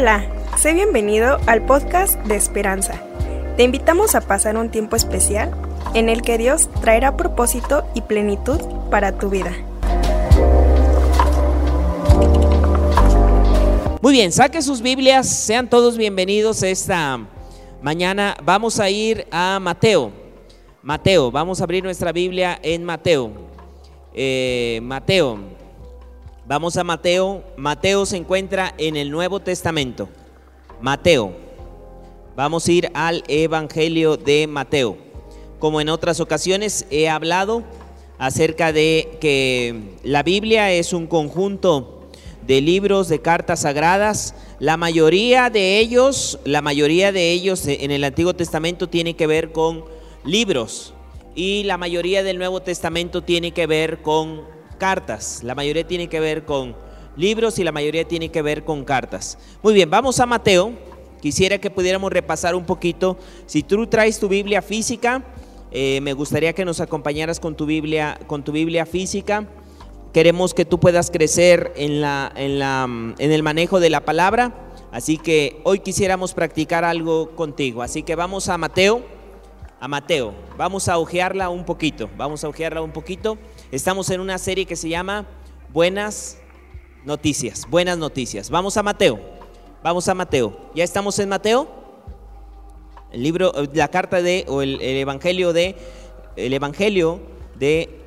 Hola, sé bienvenido al podcast de Esperanza. Te invitamos a pasar un tiempo especial en el que Dios traerá propósito y plenitud para tu vida. Muy bien, saque sus Biblias, sean todos bienvenidos esta mañana. Vamos a ir a Mateo. Mateo, vamos a abrir nuestra Biblia en Mateo. Eh, Mateo, Vamos a Mateo. Mateo se encuentra en el Nuevo Testamento. Mateo. Vamos a ir al Evangelio de Mateo. Como en otras ocasiones he hablado acerca de que la Biblia es un conjunto de libros, de cartas sagradas. La mayoría de ellos, la mayoría de ellos en el Antiguo Testamento tiene que ver con libros y la mayoría del Nuevo Testamento tiene que ver con cartas. La mayoría tiene que ver con libros y la mayoría tiene que ver con cartas. Muy bien, vamos a Mateo. Quisiera que pudiéramos repasar un poquito. Si tú traes tu Biblia física, eh, me gustaría que nos acompañaras con tu Biblia, con tu Biblia física. Queremos que tú puedas crecer en, la, en, la, en el manejo de la palabra. Así que hoy quisiéramos practicar algo contigo. Así que vamos a Mateo. A Mateo. Vamos a ojearla un poquito. Vamos a ojearla un poquito. Estamos en una serie que se llama Buenas Noticias, Buenas Noticias. Vamos a Mateo, vamos a Mateo. ¿Ya estamos en Mateo? El libro, la carta de, o el, evangelio de, el evangelio de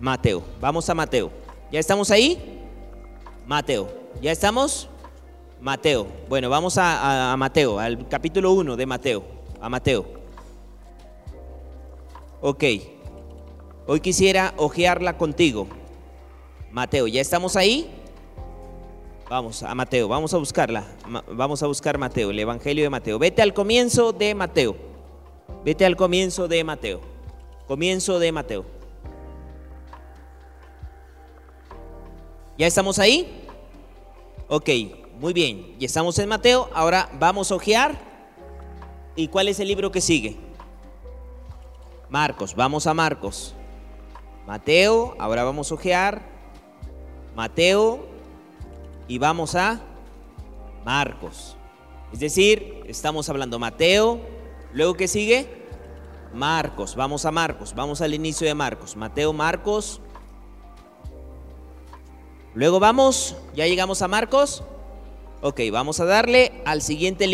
Mateo. Vamos a Mateo. ¿Ya estamos ahí? Mateo. ¿Ya estamos? Mateo. Bueno, vamos a, a Mateo, al capítulo 1 de Mateo. A Mateo. Ok. Hoy quisiera ojearla contigo. Mateo, ¿ya estamos ahí? Vamos a Mateo, vamos a buscarla. Vamos a buscar Mateo, el Evangelio de Mateo. Vete al comienzo de Mateo. Vete al comienzo de Mateo. Comienzo de Mateo. ¿Ya estamos ahí? Ok, muy bien. Ya estamos en Mateo. Ahora vamos a ojear. ¿Y cuál es el libro que sigue? Marcos. Vamos a Marcos. Mateo, ahora vamos a ojear. Mateo y vamos a Marcos. Es decir, estamos hablando Mateo, luego que sigue Marcos. Vamos a Marcos, vamos al inicio de Marcos. Mateo, Marcos. Luego vamos, ya llegamos a Marcos. Ok, vamos a darle al siguiente,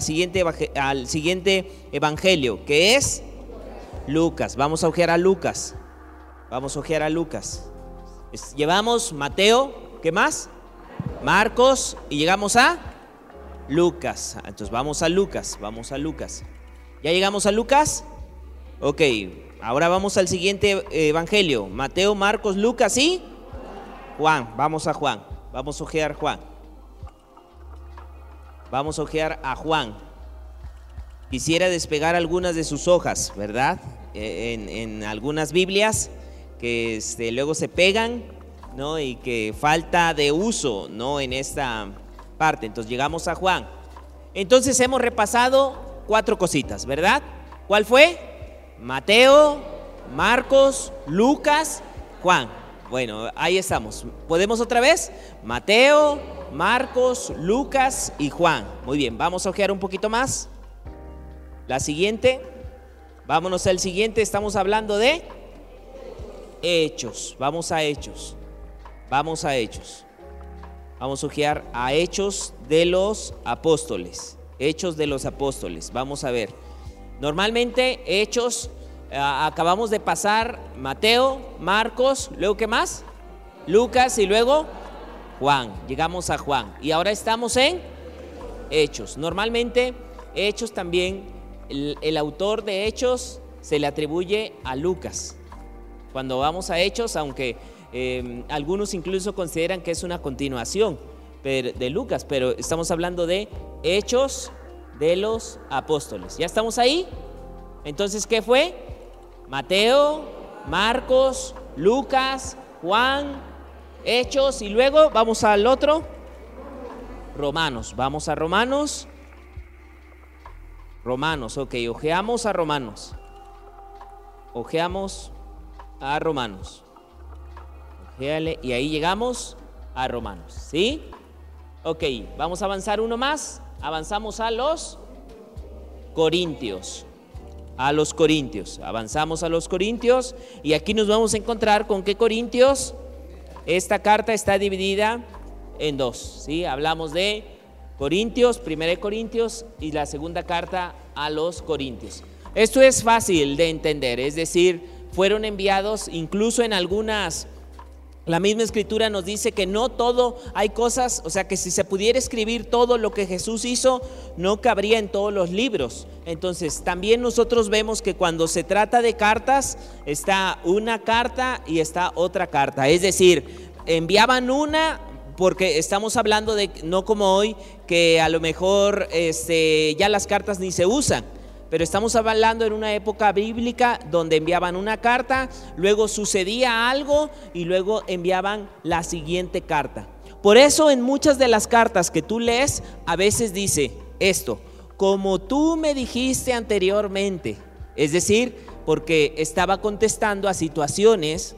siguiente, al siguiente evangelio, que es Lucas. Vamos a ojear a Lucas. Vamos a ojear a Lucas. Llevamos Mateo, ¿qué más? Marcos y llegamos a Lucas. Entonces vamos a Lucas, vamos a Lucas. ¿Ya llegamos a Lucas? Ok, ahora vamos al siguiente evangelio. Mateo, Marcos, Lucas y Juan. Vamos a Juan. Vamos a ojear Juan. Vamos a ojear a Juan. Quisiera despegar algunas de sus hojas, ¿verdad? Eh, en algunas Biblias que este, luego se pegan, ¿no? Y que falta de uso, ¿no? En esta parte. Entonces llegamos a Juan. Entonces hemos repasado cuatro cositas, ¿verdad? ¿Cuál fue? Mateo, Marcos, Lucas, Juan. Bueno, ahí estamos. ¿Podemos otra vez? Mateo, Marcos, Lucas y Juan. Muy bien, vamos a ojear un poquito más. La siguiente. Vámonos al siguiente. Estamos hablando de Hechos. Vamos a Hechos. Vamos a Hechos. Vamos a ojear a Hechos de los Apóstoles. Hechos de los Apóstoles. Vamos a ver. Normalmente Hechos, eh, acabamos de pasar Mateo, Marcos, luego qué más? Lucas y luego Juan. Llegamos a Juan. Y ahora estamos en Hechos. Normalmente Hechos también, el, el autor de Hechos se le atribuye a Lucas. Cuando vamos a Hechos, aunque em, algunos incluso consideran que es una continuación de Lucas, pero estamos hablando de Hechos de los Apóstoles. ¿Ya estamos ahí? Entonces, ¿qué fue? Mateo, Marcos, Lucas, Juan, Hechos y luego vamos al otro. Romanos, vamos a Romanos. Romanos, ok, ojeamos a Romanos. Ojeamos a Romanos. y ahí llegamos a Romanos. ¿Sí? Ok, vamos a avanzar uno más. Avanzamos a los Corintios. A los Corintios. Avanzamos a los Corintios y aquí nos vamos a encontrar con qué Corintios. Esta carta está dividida en dos. ¿sí? Hablamos de Corintios, primera de Corintios y la segunda carta a los Corintios. Esto es fácil de entender, es decir, fueron enviados incluso en algunas la misma escritura nos dice que no todo, hay cosas, o sea que si se pudiera escribir todo lo que Jesús hizo, no cabría en todos los libros. Entonces, también nosotros vemos que cuando se trata de cartas, está una carta y está otra carta. Es decir, enviaban una porque estamos hablando de, no como hoy, que a lo mejor este, ya las cartas ni se usan pero estamos hablando en una época bíblica donde enviaban una carta, luego sucedía algo y luego enviaban la siguiente carta. Por eso en muchas de las cartas que tú lees a veces dice esto, como tú me dijiste anteriormente, es decir, porque estaba contestando a situaciones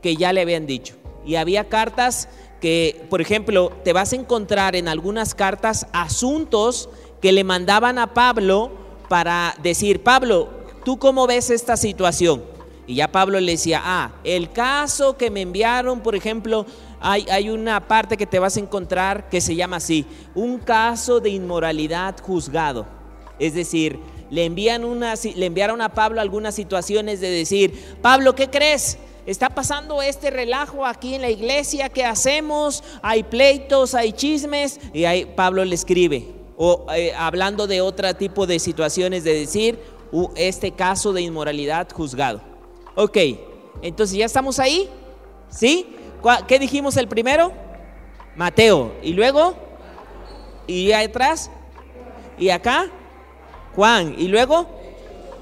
que ya le habían dicho. Y había cartas que, por ejemplo, te vas a encontrar en algunas cartas asuntos que le mandaban a Pablo para decir, Pablo, ¿tú cómo ves esta situación? Y ya Pablo le decía, ah, el caso que me enviaron, por ejemplo, hay, hay, una parte que te vas a encontrar que se llama así, un caso de inmoralidad juzgado. Es decir, le, envían una, le enviaron a Pablo algunas situaciones de decir, Pablo, ¿qué crees? Está pasando este relajo aquí en la iglesia, ¿qué hacemos? Hay pleitos, hay chismes. Y ahí Pablo le escribe, o eh, hablando de otro tipo de situaciones de decir, este caso de inmoralidad juzgado. Ok, entonces ya estamos ahí, ¿sí? ¿Qué dijimos el primero? Mateo. ¿Y luego? ¿Y atrás? ¿Y acá? Juan. ¿Y luego?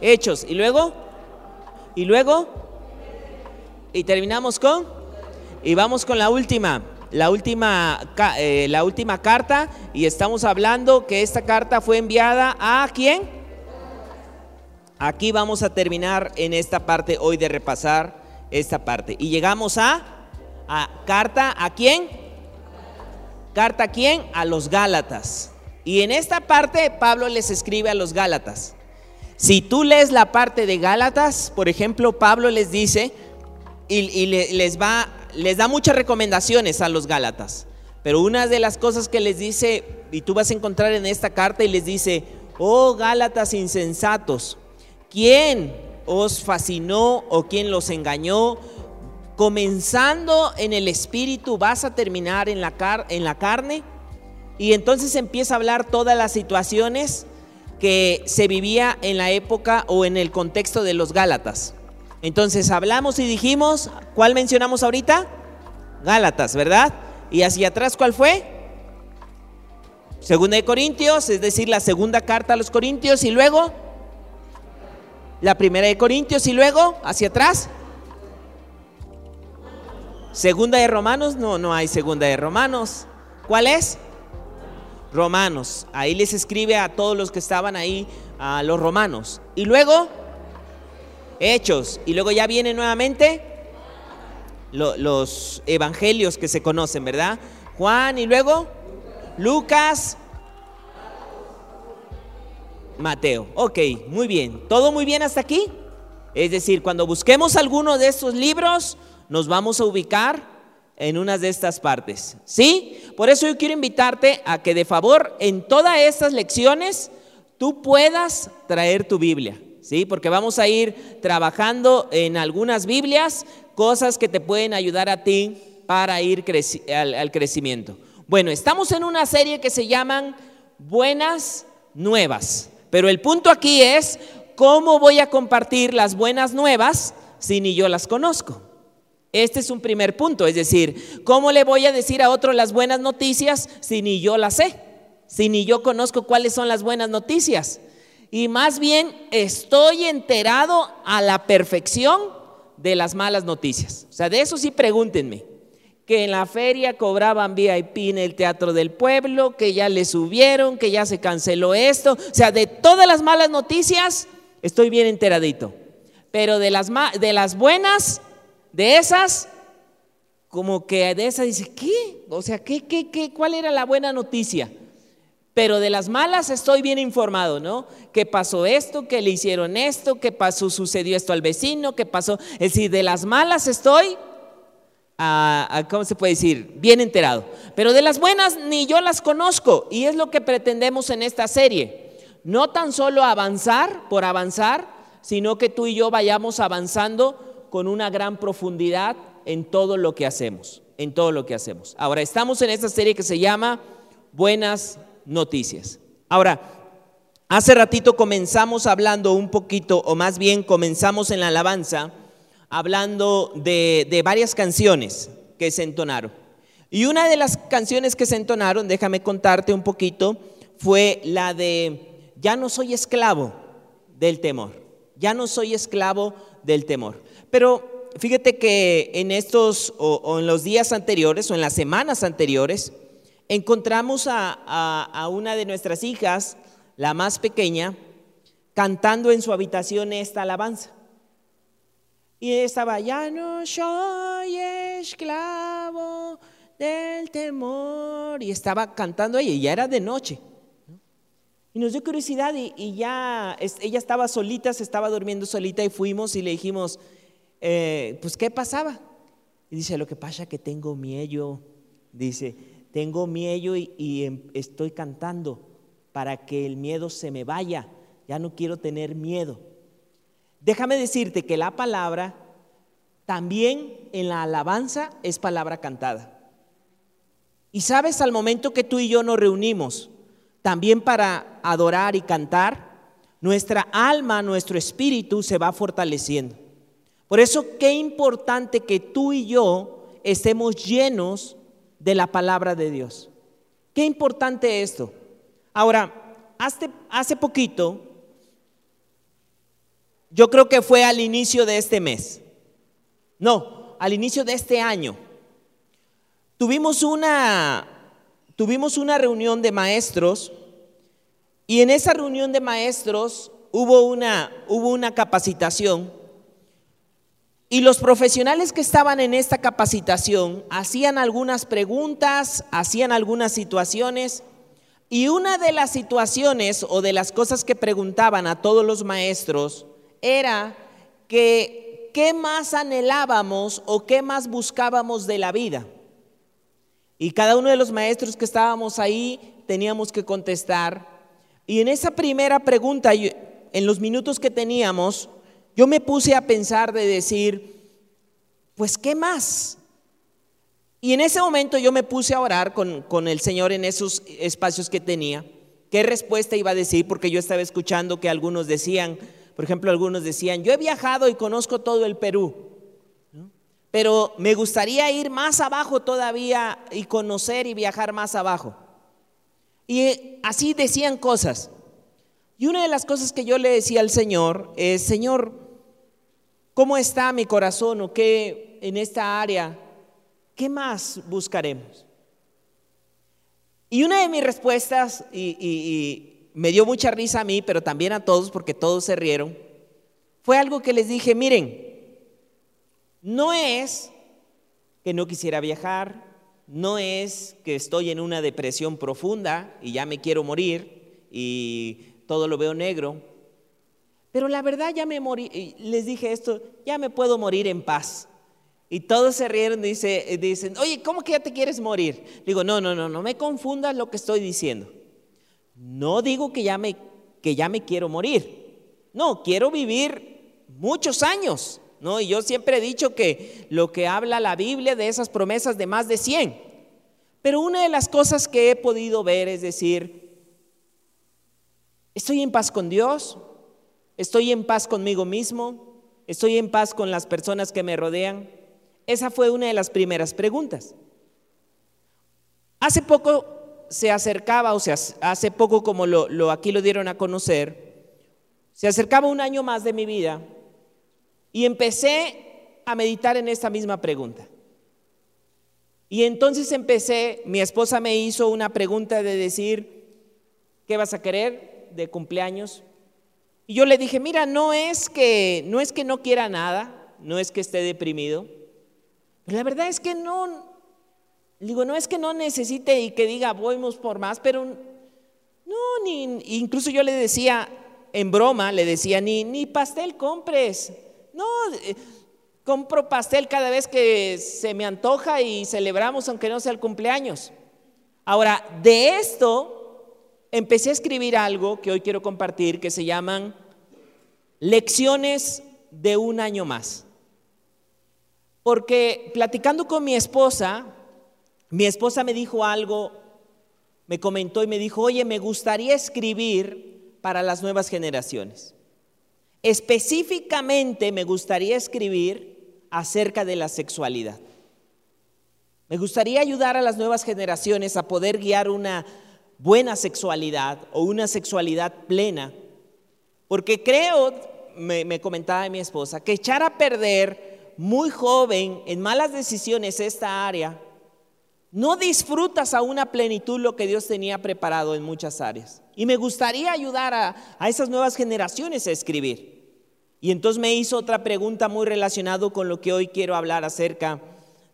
Hechos. ¿Y luego? ¿Y luego? Y terminamos con... Y vamos con la última la última, eh, la última carta y estamos hablando que esta carta fue enviada a quién? Aquí vamos a terminar en esta parte hoy de repasar esta parte. Y llegamos a, a carta a quién? Carta a quién? A los Gálatas. Y en esta parte Pablo les escribe a los Gálatas. Si tú lees la parte de Gálatas, por ejemplo, Pablo les dice y, les va les da muchas recomendaciones a los Gálatas. Pero una de las cosas que les dice, y tú vas a encontrar en esta carta, y les dice, oh Gálatas insensatos, ¿quién os fascinó o quién los engañó? Comenzando en el espíritu, vas a terminar en la, en la carne. Y entonces empieza a hablar todas las situaciones que se vivía en la época o en el contexto de los Gálatas. Entonces hablamos y dijimos, ¿cuál mencionamos ahorita? Gálatas, ¿verdad? Y hacia atrás, ¿cuál fue? Segunda de Corintios, es decir, la segunda carta a los Corintios y luego la primera de Corintios y luego hacia atrás. Segunda de Romanos, no, no hay segunda de Romanos. ¿Cuál es? Romanos. Ahí les escribe a todos los que estaban ahí, a los romanos. Y luego Hechos. Y luego ya vienen nuevamente los evangelios que se conocen, ¿verdad? Juan y luego Lucas, Mateo. Ok, muy bien. ¿Todo muy bien hasta aquí? Es decir, cuando busquemos alguno de estos libros, nos vamos a ubicar en una de estas partes. ¿Sí? Por eso yo quiero invitarte a que de favor en todas estas lecciones tú puedas traer tu Biblia. ¿Sí? Porque vamos a ir trabajando en algunas Biblias, cosas que te pueden ayudar a ti para ir al, crecimiento. Bueno, estamos en una serie que se llaman Buenas Nuevas, pero el punto aquí es cómo voy a compartir las buenas nuevas si ni yo las conozco. Este es un primer punto, es decir, ¿cómo le voy a decir a otro las buenas noticias si ni yo las sé? Si ni yo conozco cuáles son las buenas noticias y más bien estoy enterado a la perfección de las malas noticias. O sea, de eso sí pregúntenme. Que en la feria cobraban VIP en el Teatro del Pueblo, que ya le subieron, que ya se canceló esto. O sea, de todas las malas noticias estoy bien enteradito. Pero de las, de las buenas, de esas, como que de esa dice, ¿qué? O sea, ¿qué, qué, qué, ¿cuál era la buena noticia? Pero de las malas estoy bien informado, ¿no? Que pasó esto, que le hicieron esto, que pasó, sucedió esto al vecino, que pasó. Es decir, de las malas estoy, ¿cómo se puede decir? Bien enterado. Pero de las buenas ni yo las conozco. Y es lo que pretendemos en esta serie. No tan solo avanzar por avanzar, sino que tú y yo vayamos avanzando con una gran profundidad en todo lo que hacemos. En todo lo que hacemos. Ahora, estamos en esta serie que se llama Buenas noticias. Ahora, hace ratito comenzamos hablando un poquito, o más bien comenzamos en la alabanza, hablando de, varias canciones que se entonaron. Y una de las canciones que se entonaron, déjame contarte un poquito, fue la de Ya no soy esclavo del temor. Ya no soy esclavo del temor. Pero fíjate que en estos o en los días anteriores o en las semanas anteriores, encontramos a, una de nuestras hijas, la más pequeña, cantando en su habitación esta alabanza. Y estaba, ya no soy esclavo del temor. Y estaba cantando ella, y ya era de noche. Y nos dio curiosidad y, ya ella estaba solita, se estaba durmiendo solita y fuimos y le dijimos, eh, pues ¿qué pasaba? Y dice, lo que pasa que tengo miedo. Dice, tengo miedo y, em, estoy cantando para que el miedo se me vaya. Ya no quiero tener miedo. Déjame decirte que la palabra también en la alabanza es palabra cantada. Y sabes, al momento que tú y yo nos reunimos, también para adorar y cantar, nuestra alma, nuestro espíritu se va fortaleciendo. Por eso, qué importante que tú y yo estemos llenos de la palabra de Dios. Qué importante esto. Ahora, hace, hace poquito, yo creo que fue al inicio de este mes, no, al inicio de este año, tuvimos una, tuvimos una reunión de maestros y en esa reunión de maestros hubo una, hubo una capacitación y los profesionales que estaban en esta capacitación hacían algunas preguntas, hacían algunas situaciones, y una de las situaciones o de las cosas que preguntaban a todos los maestros era que qué más anhelábamos o qué más buscábamos de la vida. Y cada uno de los maestros que estábamos ahí teníamos que contestar. Y en esa primera pregunta, en los minutos que teníamos, yo me puse a pensar de decir, pues, ¿qué más? Y en ese momento yo me puse a orar con, el Señor en esos espacios que tenía. ¿Qué respuesta iba a decir? Porque yo estaba escuchando que algunos decían, por ejemplo, algunos decían, yo he viajado y conozco todo el Perú, pero me gustaría ir más abajo todavía y conocer y viajar más abajo. Y así decían cosas. Y una de las cosas que yo le decía al Señor es, Señor, ¿Cómo está mi corazón o qué en esta área? ¿Qué más buscaremos? Y una de mis respuestas, y, me dio mucha risa a mí, pero también a todos, porque todos se rieron, fue algo que les dije, miren, no es que no quisiera viajar, no es que estoy en una depresión profunda y ya me quiero morir y todo lo veo negro, pero la verdad ya me morí, les dije esto, ya me puedo morir en paz. Y todos se rieron y dice, dicen, oye, ¿cómo que ya te quieres morir? Digo, no, no, no, no me confundas lo que estoy diciendo. No digo que ya me, que ya me quiero morir. No, quiero vivir muchos años. ¿no? Y yo siempre he dicho que lo que habla la Biblia de esas promesas de más de 100. Pero una de las cosas que he podido ver es decir, estoy en paz con Dios, ¿Estoy en paz conmigo mismo? ¿Estoy en paz con las personas que me rodean? Esa fue una de las primeras preguntas. Hace poco se acercaba, o sea, hace poco como lo, aquí lo dieron a conocer, se acercaba un año más de mi vida y empecé a meditar en esta misma pregunta. Y entonces empecé, mi esposa me hizo una pregunta de decir, ¿qué vas a querer de cumpleaños? Y yo le dije, mira, no es que no es que no quiera nada, no es que esté deprimido, Pero la verdad es que no, digo, no es que no necesite y que diga, vamos por más, pero no, ni, incluso yo le decía, en broma, le decía, ni, ni pastel compres. No, eh, compro pastel cada vez que se me antoja y celebramos, aunque no sea el cumpleaños. Ahora, de esto empecé a escribir algo que hoy quiero compartir que se llaman lecciones de un año más. Porque platicando con mi esposa, mi esposa me dijo algo, me comentó y me dijo, oye, me gustaría escribir para las nuevas generaciones. Específicamente me gustaría escribir acerca de la sexualidad. Me gustaría ayudar a las nuevas generaciones a poder guiar una buena sexualidad o una sexualidad plena, porque creo, me, comentaba mi esposa, que echar a perder muy joven en malas decisiones esta área, no disfrutas a una plenitud lo que Dios tenía preparado en muchas áreas. Y me gustaría ayudar a, a esas nuevas generaciones a escribir. Y entonces me hizo otra pregunta muy relacionada con lo que hoy quiero hablar acerca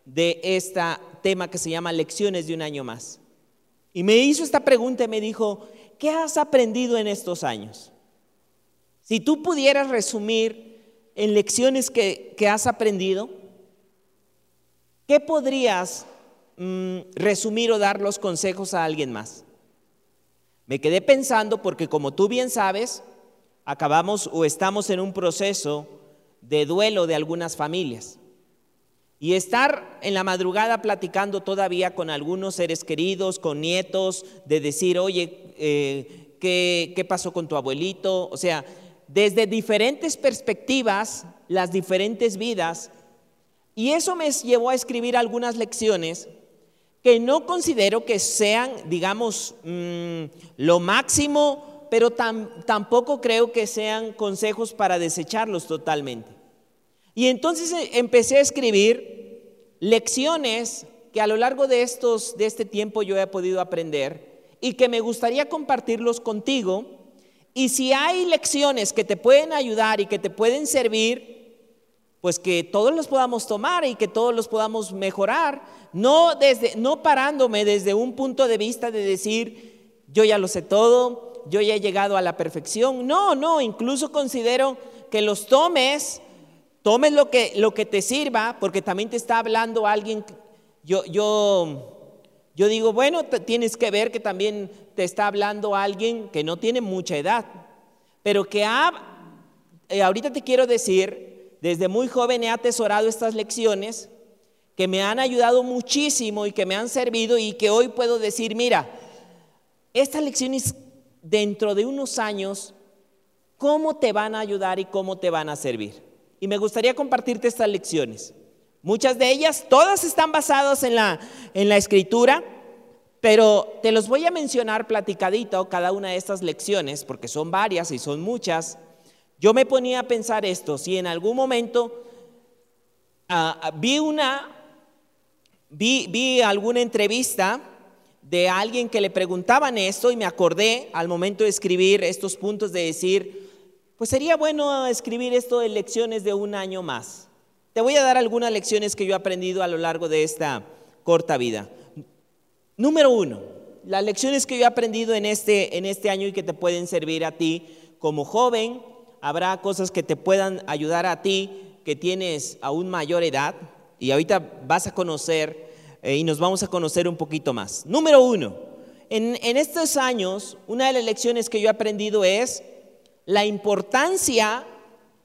de este tema que se llama lecciones de un año más. Y me hizo esta pregunta y me dijo, ¿qué has aprendido en estos años? Si tú pudieras resumir en lecciones que, has aprendido? ¿Qué podrías mm, resumir o dar los consejos a alguien más? Me quedé pensando porque como tú bien sabes, acabamos o estamos en un proceso de duelo de algunas familias. Y estar en la madrugada platicando todavía con algunos seres queridos, con nietos, de decir, oye, eh, ¿qué, ¿qué pasó con tu abuelito? O sea, desde diferentes perspectivas las diferentes vidas y eso me llevó a escribir algunas lecciones que no considero que sean, digamos, mm, lo máximo, pero tampoco creo que sean consejos para desecharlos totalmente. Y entonces eh, empecé a escribir lecciones que a lo largo de, estos, de este tiempo yo he podido aprender y que me gustaría compartirlos contigo y si hay lecciones que te pueden ayudar y que te pueden servir, pues que todos los podamos tomar y que todos los podamos mejorar, no desde no parándome desde un punto de vista de decir yo ya lo sé todo, yo ya he llegado a la perfección. No, no, incluso considero que los tomes, tomes lo que lo que te sirva, porque también te está hablando alguien yo yo yo digo, bueno, tienes que ver que también te está hablando alguien que no tiene mucha edad, pero que ha, eh, ahorita te quiero decir, desde muy joven he atesorado estas lecciones que me han ayudado muchísimo y que me han servido y que hoy puedo decir, mira, estas lecciones dentro de unos años, ¿cómo te van a ayudar y cómo te van a servir? Y me gustaría compartirte estas lecciones. Muchas de ellas, todas están basadas en la, en la escritura, pero te los voy a mencionar platicadito cada una de estas lecciones, porque son varias y son muchas. Yo me ponía a pensar esto, si en algún momento ah, ah, vi una, vi, vi alguna entrevista de alguien que le preguntaban esto y me acordé al momento de escribir estos puntos de decir, pues sería bueno escribir esto de lecciones de un año más. Te voy a dar algunas lecciones que yo he aprendido a lo largo de esta corta vida. Número uno, las lecciones que yo he aprendido en este, en este año y que te pueden servir a ti como joven, habrá cosas que te puedan ayudar a ti que tienes aún mayor edad y ahorita vas a conocer eh, y nos vamos a conocer un poquito más. Número uno, en, en estos años, una de las lecciones que yo he aprendido es la importancia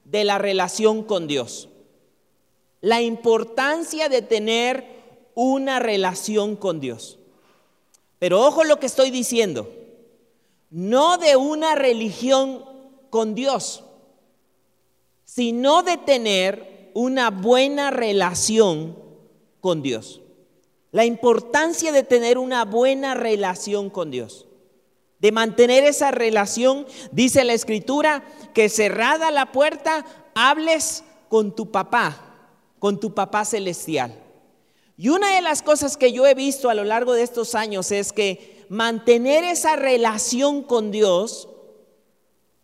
de la relación con Dios la importancia de tener una relación con Dios. Pero ojo lo que estoy diciendo, no de una religión con Dios, sino de tener una buena relación con Dios. La importancia de tener una buena relación con Dios. De mantener esa relación, dice la escritura, que cerrada la puerta, hables con tu papá con tu papá celestial. Y una de las cosas que yo he visto a lo largo de estos años es que mantener esa relación con Dios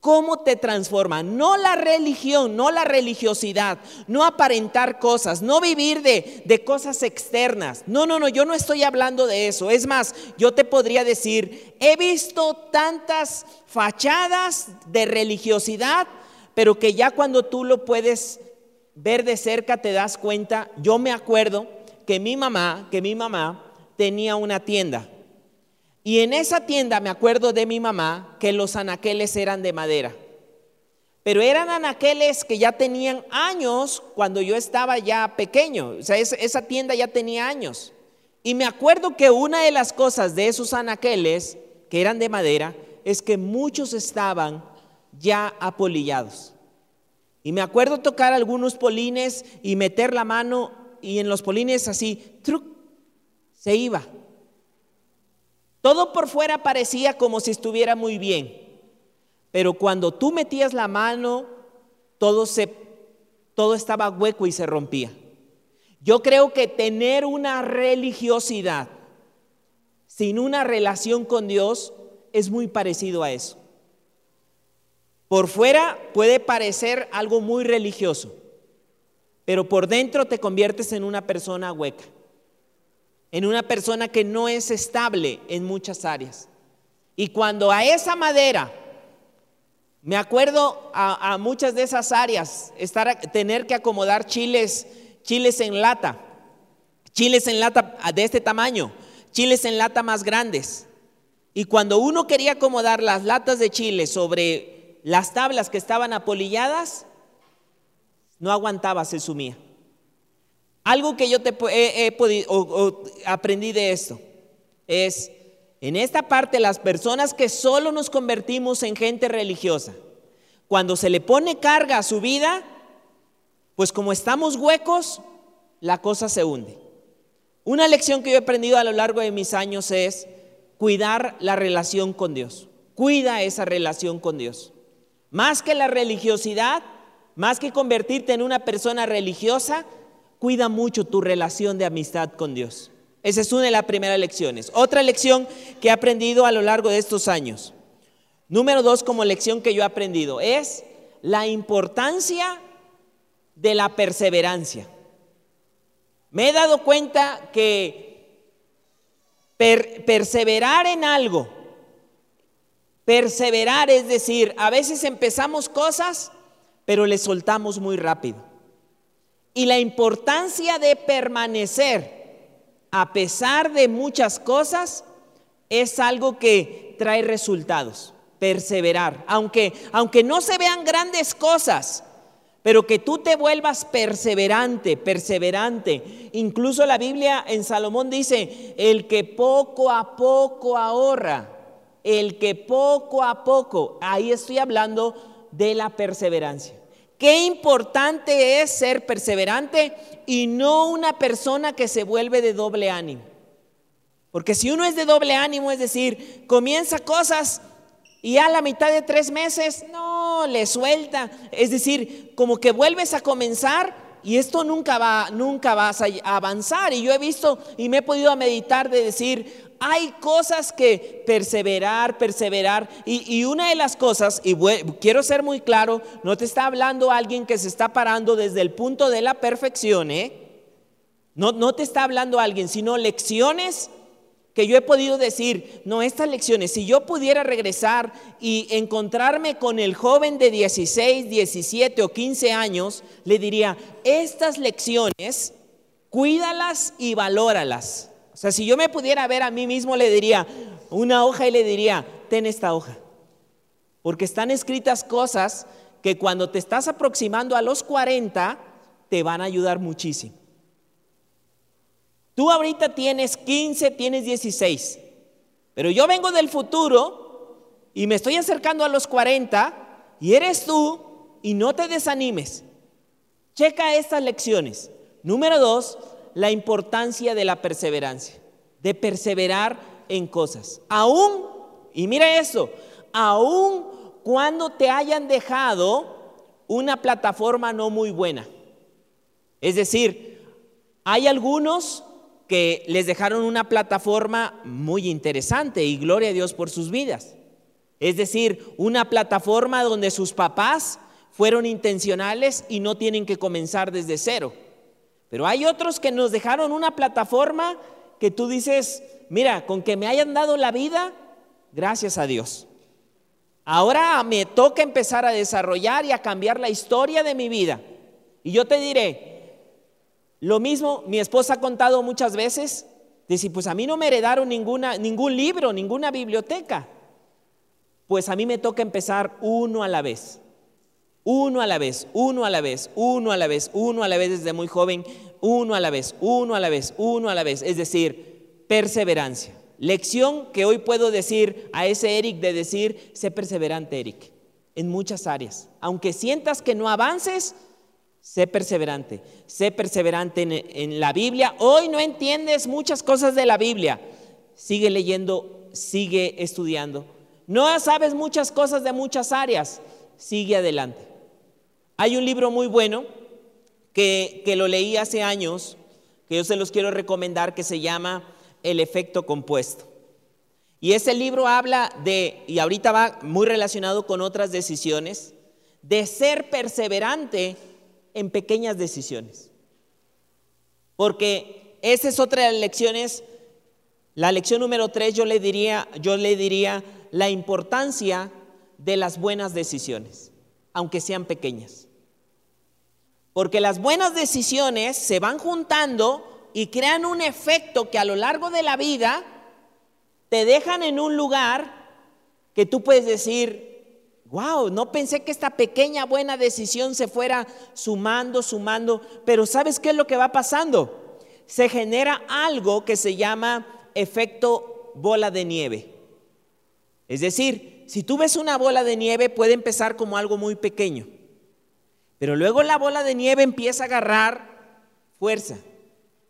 ¿Cómo te transforma? No la religión, no la religiosidad, no aparentar cosas, no vivir de, de, cosas externas. No, no, no, yo no estoy hablando de eso. Es más, yo te podría decir, he visto tantas fachadas de religiosidad, pero que ya cuando tú lo puedes ver de cerca te das cuenta. Yo me acuerdo que mi mamá, que mi mamá tenía una tienda y en esa tienda me acuerdo de mi mamá que los anaqueles eran de madera. Pero eran anaqueles que ya tenían años cuando yo estaba ya pequeño. O sea, esa tienda ya tenía años. Y me acuerdo que una de las cosas de esos anaqueles, que eran de madera, es que muchos estaban ya apolillados. Y me acuerdo tocar algunos polines y meter la mano y en los polines así, truc, se iba. Todo por fuera parecía como si estuviera muy bien, pero cuando tú metías la mano, todo, se, todo estaba hueco y se rompía. Yo creo que tener una religiosidad sin una relación con Dios es muy parecido a eso. Por fuera puede parecer algo muy religioso, pero por dentro te conviertes en una persona hueca en una persona que no es estable en muchas áreas. Y cuando a esa madera, me acuerdo a, muchas de esas áreas, estar, tener que acomodar chiles, chiles en lata, chiles en lata de este tamaño, chiles en lata más grandes. Y cuando uno quería acomodar las latas de chile sobre las tablas que estaban apolilladas, no aguantaba, se sumía. Algo que yo te he, aprendí de esto es, en esta parte, las personas que solo nos convertimos en gente religiosa, cuando se le pone carga a su vida, pues como estamos huecos, la cosa se hunde. Una lección que yo he aprendido a lo largo de mis años es cuidar la relación con Dios. Cuida esa relación con Dios. Más que la religiosidad, más que convertirte en una persona religiosa, cuida mucho tu relación de amistad con Dios. Esa es una de las primeras lecciones. Otra lección que he aprendido a lo largo de estos años. Número dos, como lección que yo he aprendido, es la importancia de la perseverancia. Me he dado cuenta que perseverar en algo, perseverar es decir, a veces empezamos cosas, pero le soltamos muy rápido. Y la importancia de permanecer a pesar de muchas cosas es algo que trae resultados, perseverar, aunque, aunque no se vean grandes cosas, pero que tú te vuelvas perseverante, perseverante. Incluso la Biblia en Salomón dice, el que poco a poco ahorra, el que poco a poco, ahí estoy hablando de la perseverancia. Qué importante es ser perseverante y no una persona que se vuelve de doble ánimo. Porque si uno es de doble ánimo, es decir, comienza cosas y a la mitad de tres meses, no, le suelta. Es decir, como que vuelves a comenzar y esto nunca va, nunca vas a avanzar. Y yo he visto y me he podido meditar de decir, hay cosas que perseverar, perseverar. Y, una de las cosas, y quiero ser muy claro, no te está hablando alguien que se está parando desde el punto de la perfección, ¿eh? No, no te está hablando alguien, sino lecciones que yo he podido decir, no, estas lecciones, si yo pudiera regresar y encontrarme con el joven de 16, 17 o 15 años, le diría, estas lecciones, cuídalas y valóralas. O sea, si yo me pudiera ver a mí mismo, le diría una hoja y le diría, ten esta hoja. Porque están escritas cosas que cuando te estás aproximando a los 40, te van a ayudar muchísimo. Tú ahorita tienes 15, tienes 16, pero yo vengo del futuro y me estoy acercando a los 40 y eres tú y no te desanimes. Checa estas lecciones. Número dos, la importancia de la perseverancia, de perseverar en cosas. Aún, y mira eso, aún cuando te hayan dejado una plataforma no muy buena. Es decir, hay algunos que les dejaron una plataforma muy interesante y gloria a Dios por sus vidas. Es decir, una plataforma donde sus papás fueron intencionales y no tienen que comenzar desde cero. Pero hay otros que nos dejaron una plataforma que tú dices, mira, con que me hayan dado la vida, gracias a Dios. Ahora me toca empezar a desarrollar y a cambiar la historia de mi vida. Y yo te diré, lo mismo mi esposa ha contado muchas veces, dice, pues a mí no me heredaron ninguna, ningún libro, ninguna biblioteca. Pues a mí me toca empezar uno a la vez. Uno a la vez, uno a la vez, uno a la vez, uno a la vez desde muy joven, uno a la vez, uno a la vez, uno a la vez. Es decir, perseverancia. Lección que hoy puedo decir a ese Eric de decir, sé perseverante, Eric, en muchas áreas. Aunque sientas que no avances, sé perseverante. Sé perseverante en, la Biblia. Hoy no entiendes muchas cosas de la Biblia. Sigue leyendo, sigue estudiando. No sabes muchas cosas de muchas áreas. Sigue adelante. Hay un libro muy bueno que, que lo leí hace años, que yo se los quiero recomendar, que se llama el efecto compuesto. Y ese libro habla de, y ahorita va muy relacionado con otras decisiones, de ser perseverante en pequeñas decisiones. Porque esa es otra de las lecciones. La lección número tres yo le diría, yo le diría la importancia de las buenas decisiones, aunque sean pequeñas. Porque las buenas decisiones se van juntando y crean un efecto que a lo largo de la vida te dejan en un lugar que tú puedes decir, wow, no pensé que esta pequeña buena decisión se fuera sumando, sumando, pero ¿sabes qué es lo que va pasando? Se genera algo que se llama efecto bola de nieve. Es decir, si tú ves una bola de nieve puede empezar como algo muy pequeño, pero luego la bola de nieve empieza a agarrar fuerza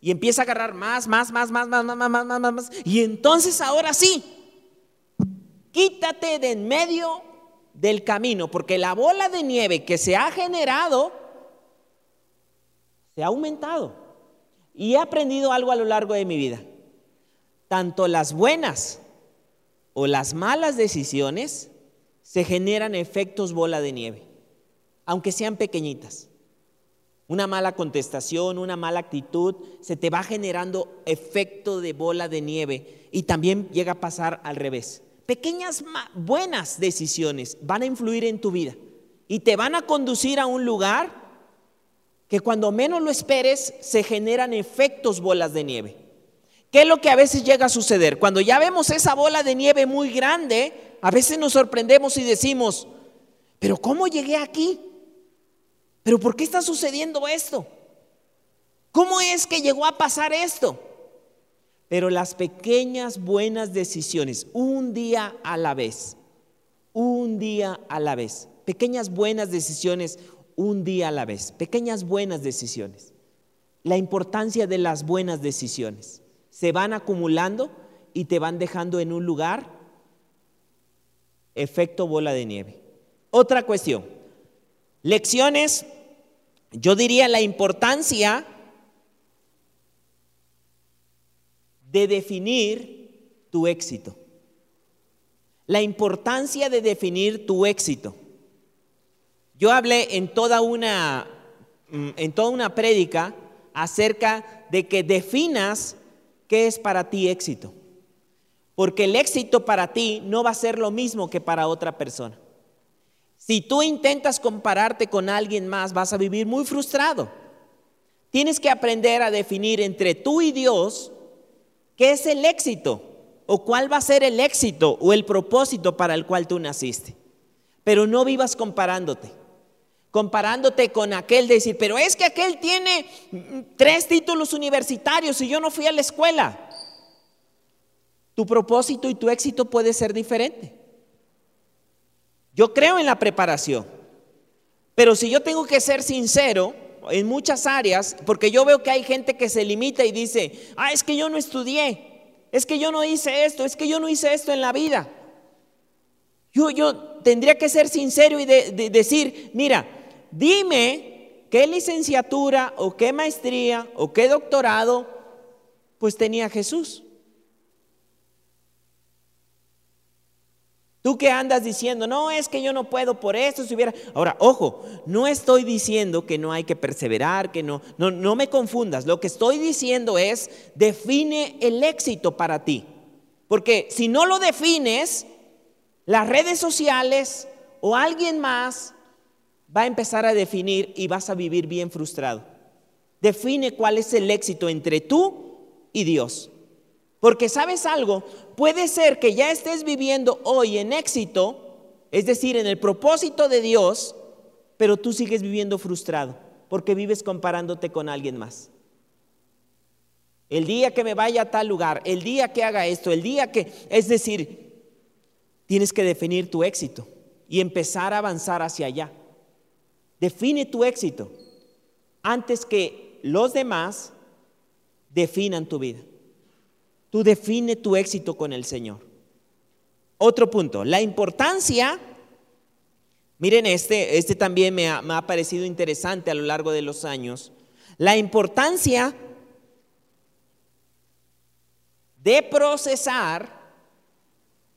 y empieza a agarrar más, más, más, más, más, más, más, más, más, más. Y entonces ahora sí, quítate de en medio del camino, porque la bola de nieve que se ha generado se ha aumentado. Y he aprendido algo a lo largo de mi vida. Tanto las buenas o las malas decisiones se generan efectos bola de nieve, aunque sean pequeñitas. Una mala contestación, una mala actitud, se te va generando efecto de bola de nieve y también llega a pasar al revés. Pequeñas buenas decisiones van a influir en tu vida y te van a conducir a un lugar que cuando menos lo esperes se generan efectos bolas de nieve. ¿Qué es lo que a veces llega a suceder? Cuando ya vemos esa bola de nieve muy grande, a veces nos sorprendemos y decimos, pero ¿cómo llegué aquí? ¿Pero por qué está sucediendo esto? ¿Cómo es que llegó a pasar esto? Pero las pequeñas buenas decisiones, un día a la vez, un día a la vez, pequeñas buenas decisiones, un día a la vez, pequeñas buenas decisiones. La importancia de las buenas decisiones. Se van acumulando y te van dejando en un lugar efecto bola de nieve. Otra cuestión, Lecciones, yo diría la importancia de definir tu éxito. La importancia de definir tu éxito. Yo hablé en toda una mm, en toda una prédica acerca de que definas qué es para ti éxito. Porque el éxito para ti no va a ser lo mismo que para otra persona. Si tú intentas compararte con alguien más, vas a vivir muy frustrado. Tienes que aprender a definir entre tú y Dios qué es el éxito o cuál va a ser el éxito o el propósito para el cual tú naciste. Pero no vivas comparándote. Comparándote con aquel de decir, pero es que aquel tiene tres títulos universitarios y yo no fui a la escuela. Tu propósito y tu éxito puede ser diferente. Yo creo en la preparación, pero si yo tengo que ser sincero en muchas áreas, porque yo veo que hay gente que se limita y dice, ah, es que yo no estudié, es que yo no hice esto, es que yo no hice esto en la vida. Yo, yo tendría que ser sincero y decir, mira, dime qué licenciatura o qué maestría o qué doctorado pues tenía Jesús. Tú que andas diciendo, no, es que yo no puedo por esto, si hubiera... Ahora, ojo, no estoy diciendo que no hay que perseverar, que no, no, no me confundas. Lo que estoy diciendo es, define el éxito para ti. Porque si no lo defines, las redes sociales o alguien más va a empezar a definir y vas a vivir bien frustrado. Define cuál es el éxito entre tú y Dios. Porque sabes algo, puede ser que ya estés viviendo hoy en éxito, es decir, en el propósito de Dios, pero tú sigues viviendo frustrado porque vives comparándote con alguien más. El día que me vaya a tal lugar, el día que haga esto, el día que, es decir, tienes que definir tu éxito y empezar a avanzar hacia allá. Define tu éxito antes que los demás definan tu vida. Tú define tu éxito con el Señor. Otro punto, la importancia, miren este, este también me ha, me ha parecido interesante a lo largo de los años, la importancia de procesar,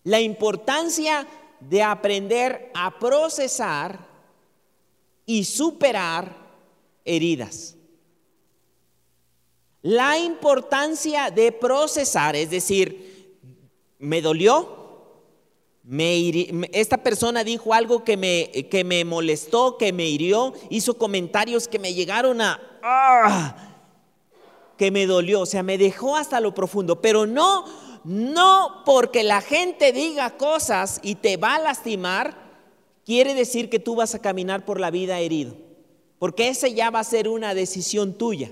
la importancia de aprender a procesar y superar heridas. La importancia de procesar, es decir, me dolió, me esta persona dijo algo que me, que me molestó, que me hirió, hizo comentarios que me llegaron a... ¡ah! que me dolió, o sea, me dejó hasta lo profundo, pero no, no porque la gente diga cosas y te va a lastimar, quiere decir que tú vas a caminar por la vida herido, porque ese ya va a ser una decisión tuya.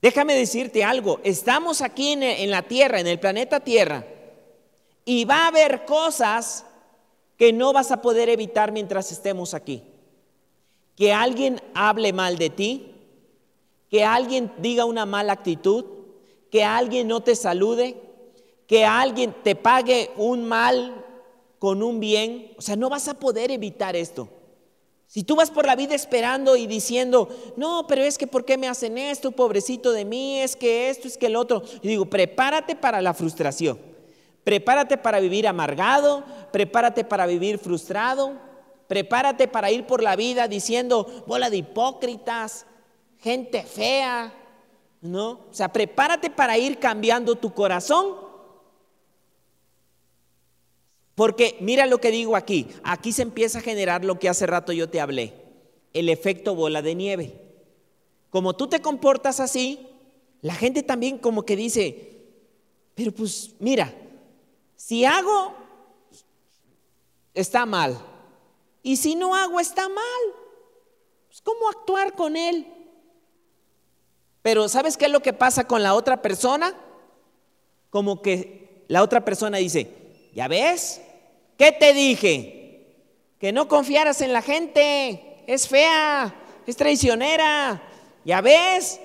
Déjame decirte algo, estamos aquí en, la Tierra, en el planeta Tierra, y va a haber cosas que no vas a poder evitar mientras estemos aquí. Que alguien hable mal de ti, que alguien diga una mala actitud, que alguien no te salude, que alguien te pague un mal con un bien. O sea, no vas a poder evitar esto. Si tú vas por la vida esperando y diciendo, no, pero es que ¿por qué me hacen esto, pobrecito de mí? Es que esto, es que el otro. Digo, prepárate para la frustración. Prepárate para vivir amargado, prepárate para vivir frustrado, prepárate para ir por la vida diciendo, bola de hipócritas, gente fea, ¿no? O sea, prepárate para ir cambiando tu corazón porque mira lo que digo aquí, aquí se empieza a generar lo que hace rato yo te hablé, el efecto bola de nieve. Como tú te comportas así, la gente también como que dice, pero pues mira, si hago, está mal. Y si no hago, está mal. Pues, ¿Cómo actuar con él? Pero ¿sabes qué es lo que pasa con la otra persona? Como que la otra persona dice, ¿ya ves? ¿Qué te dije? Que no confiaras en la gente. Es fea, es traicionera. ¿Ya ves?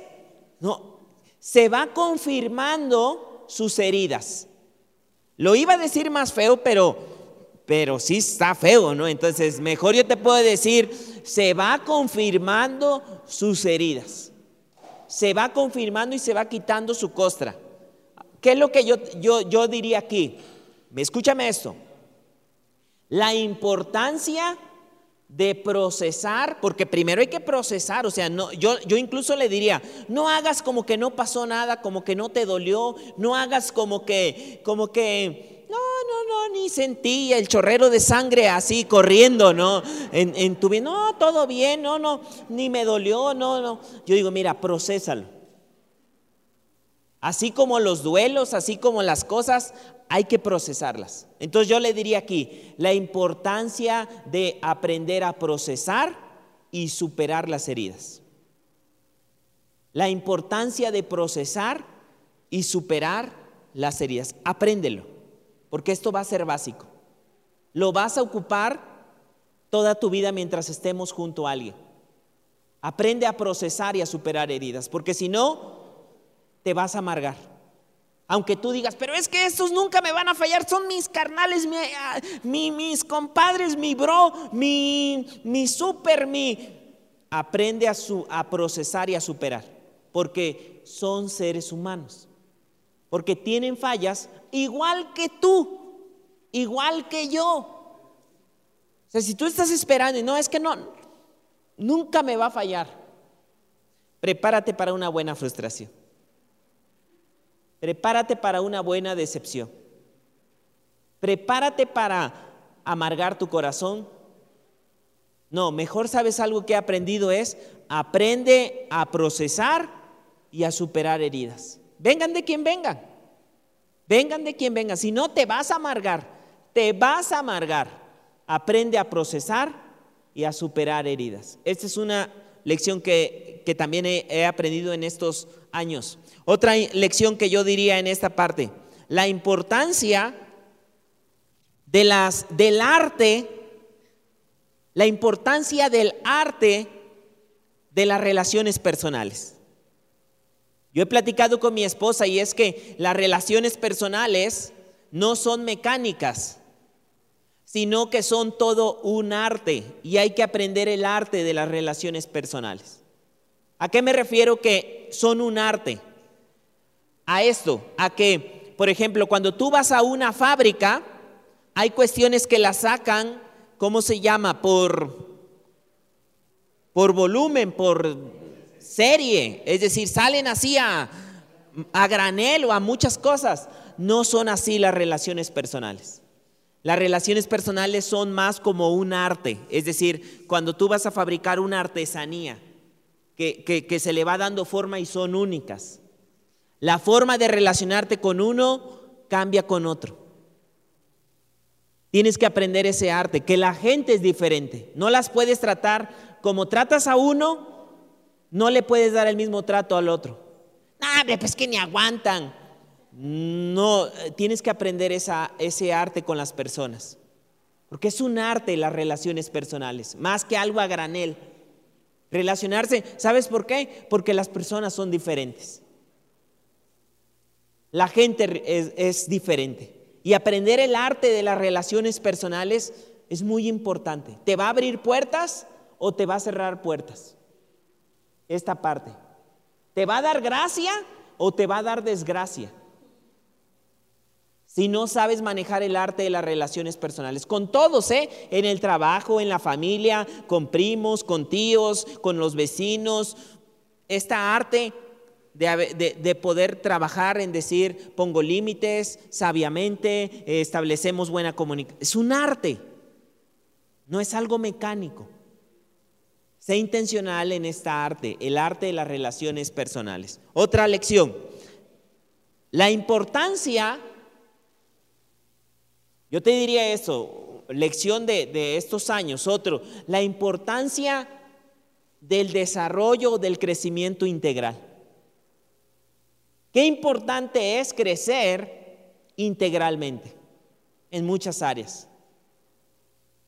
No, se va confirmando sus heridas. Lo iba a decir más feo, pero pero sí está feo, ¿no? Entonces, mejor yo te puedo decir, se va confirmando sus heridas. Se va confirmando y se va quitando su costra. ¿Qué es lo que yo, yo, yo diría aquí? Escúchame esto la importancia de procesar, porque primero hay que procesar, o sea, no, yo, yo incluso le diría, no hagas como que no pasó nada, como que no te dolió, no hagas como que, como que, no, no, no, ni sentí el chorrero de sangre así corriendo, ¿no? En, en tu vida, no, todo bien, no, no, ni me dolió, no, no. Yo digo, mira, procésalo. Así como los duelos, así como las cosas, hay que procesarlas. Entonces yo le diría aquí, la importancia de aprender a procesar y superar las heridas. La importancia de procesar y superar las heridas. Apréndelo, porque esto va a ser básico. Lo vas a ocupar toda tu vida mientras estemos junto a alguien. Aprende a procesar y a superar heridas, porque si no, te vas a amargar. Aunque tú digas, pero es que estos nunca me van a fallar, son mis carnales, ah, mis compadres, mi bro, mi, mi super, mi... Aprende a, su, a procesar y a superar, porque son seres humanos, porque tienen fallas igual que tú. igual que yo. O sea, si tú estás esperando y no, es que no, nunca me va a fallar, prepárate para una buena frustración. Prepárate para una buena decepción. Prepárate para amargar tu corazón. No, mejor sabes algo que he aprendido es aprende a procesar y a superar heridas. Vengan de quien vengan. Vengan de quien vengan. Si no, te vas a amargar. Te vas a amargar. Aprende a procesar y a superar heridas. Esta es una lección que, también he aprendido en estos años. Otra lección que yo diría en esta parte, la importancia de las, del arte, la importancia del arte de las relaciones personales. Yo he platicado con mi esposa y es que las relaciones personales no son mecánicas, sino que son todo un arte y hay que aprender el arte de las relaciones personales. ¿A qué me refiero que son un arte? A esto, a que, por ejemplo, cuando tú vas a una fábrica, hay cuestiones que la sacan, ¿cómo se llama? Por, por volumen, por serie, es decir, salen así a, a granel o a muchas cosas. No son así las relaciones personales. Las relaciones personales son más como un arte, es decir, cuando tú vas a fabricar una artesanía que, que, se le va dando forma y son únicas. La forma de relacionarte con uno cambia con otro. Tienes que aprender ese arte, que la gente es diferente. No las puedes tratar como tratas a uno, no le puedes dar el mismo trato al otro. No, pues que ni aguantan. No, tienes que aprender ese arte con las personas. Porque es un arte las relaciones personales, más que algo a granel. Relacionarse, ¿sabes por qué? Porque las personas son diferentes. La gente es diferente. Y aprender el arte de las relaciones personales es muy importante. ¿Te va a abrir puertas o te va a cerrar puertas? esta parte. ¿Te va a dar gracia o te va a dar desgracia? Si no sabes manejar el arte de las relaciones personales, con todos, ¿eh? En el trabajo, en la familia, con primos, con tíos, con los vecinos. Esta arte de, de, poder trabajar en decir, pongo límites sabiamente, establecemos buena comunicación. Es un arte, no es algo mecánico. Sé intencional en esta arte, el arte de las relaciones personales. Otra lección, la importancia, yo te diría eso, lección de, de estos años, otro, la importancia del desarrollo, del crecimiento integral. Qué importante es crecer integralmente en muchas áreas.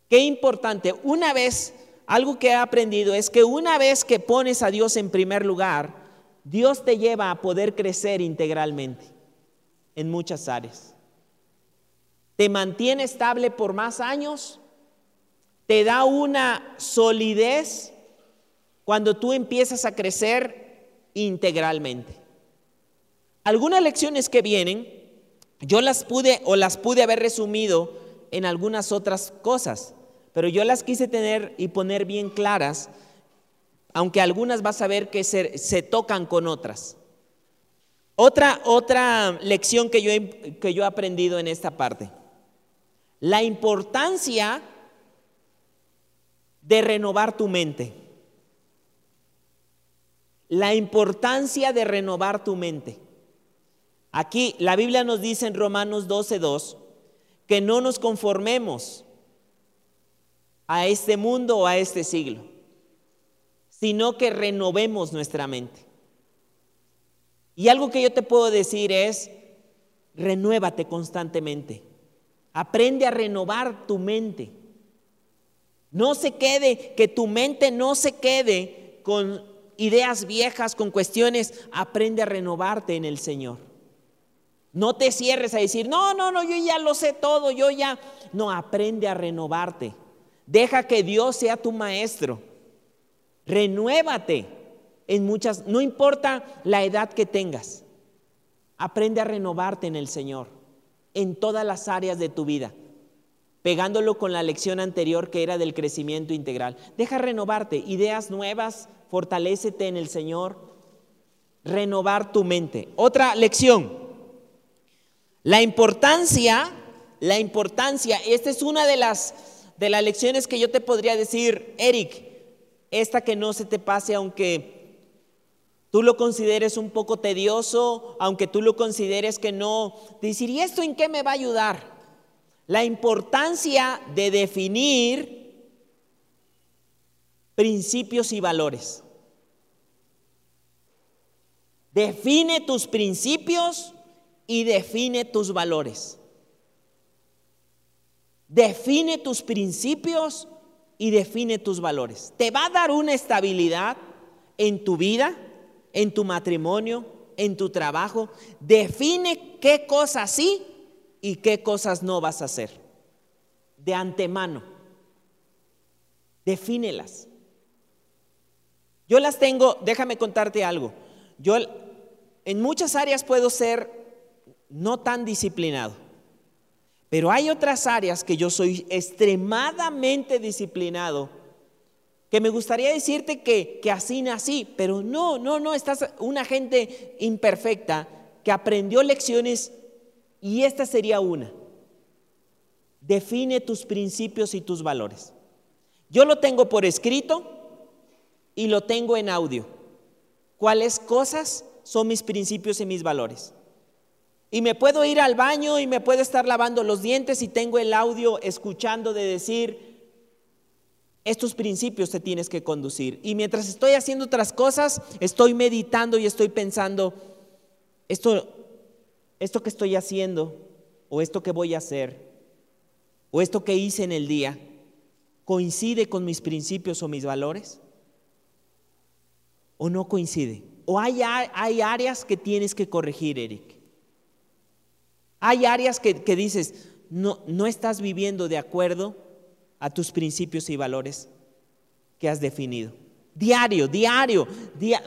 Qué importante, una vez algo que he aprendido es que una vez que pones a Dios en primer lugar, Dios te lleva a poder crecer integralmente en muchas áreas. Te mantiene estable por más años, te da una solidez cuando tú empiezas a crecer integralmente. Algunas lecciones que vienen, yo las pude o las pude haber resumido en algunas otras cosas pero yo las quise tener y poner bien claras, aunque algunas vas a ver que se, tocan con otras. Otra, otra lección que yo, he, que yo he aprendido en esta parte, la importancia de renovar tu mente. La importancia de renovar tu mente. Aquí la Biblia nos dice en Romanos 12:2 que no nos conformemos a este mundo o a este siglo, sino que renovemos nuestra mente. Y algo que yo te puedo decir es, renuévate constantemente. Aprende a renovar tu mente. No se quede, que tu mente no se quede con ideas viejas, con cuestiones. Aprende a renovarte en el Señor. No te cierres a decir, no, no, no, yo ya lo sé todo, yo ya. No, aprende a renovarte. Deja que Dios sea tu maestro. Renuévate en muchas, no importa la edad que tengas. Aprende a renovarte en el Señor, en todas las áreas de tu vida. pegándolo con la lección anterior que era del crecimiento integral. Deja renovarte, ideas nuevas, fortalécete en el Señor, renovar tu mente. Otra lección, la importancia, la importancia, esta es una de las, de las lecciones que yo te podría decir, Eric, esta que no se te pase aunque tú lo consideres un poco tedioso, aunque tú lo consideres que no, decir, ¿y esto en qué me va a ayudar? La importancia de definir principios y valores. Define tus principios y define tus valores. Define tus principios y define tus valores. Te va a dar una estabilidad en tu vida, en tu matrimonio, en tu trabajo. Define qué cosas sí y qué cosas no vas a hacer. De antemano. Defínelas. Yo las tengo, déjame contarte algo. Yo en muchas áreas puedo ser no tan disciplinado. Pero hay otras áreas que yo soy extremadamente disciplinado, que me gustaría decirte que, que así nací, pero no, no, no, estás una gente imperfecta que aprendió lecciones y esta sería una. Define tus principios y tus valores. Yo lo tengo por escrito y lo tengo en audio. ¿Cuáles cosas son mis principios y mis valores? Y me puedo ir al baño y me puedo estar lavando los dientes y tengo el audio escuchando de decir, estos principios te tienes que conducir. Y mientras estoy haciendo otras cosas, estoy meditando y estoy pensando, esto esto que estoy haciendo o esto que voy a hacer o esto que hice en el día coincide con mis principios o mis valores? ¿O no coincide? ¿O hay, hay áreas que tienes que corregir, Eric? Hay áreas que, dices, no, no estás viviendo de acuerdo a tus principios y valores que has definido. Diario, diario,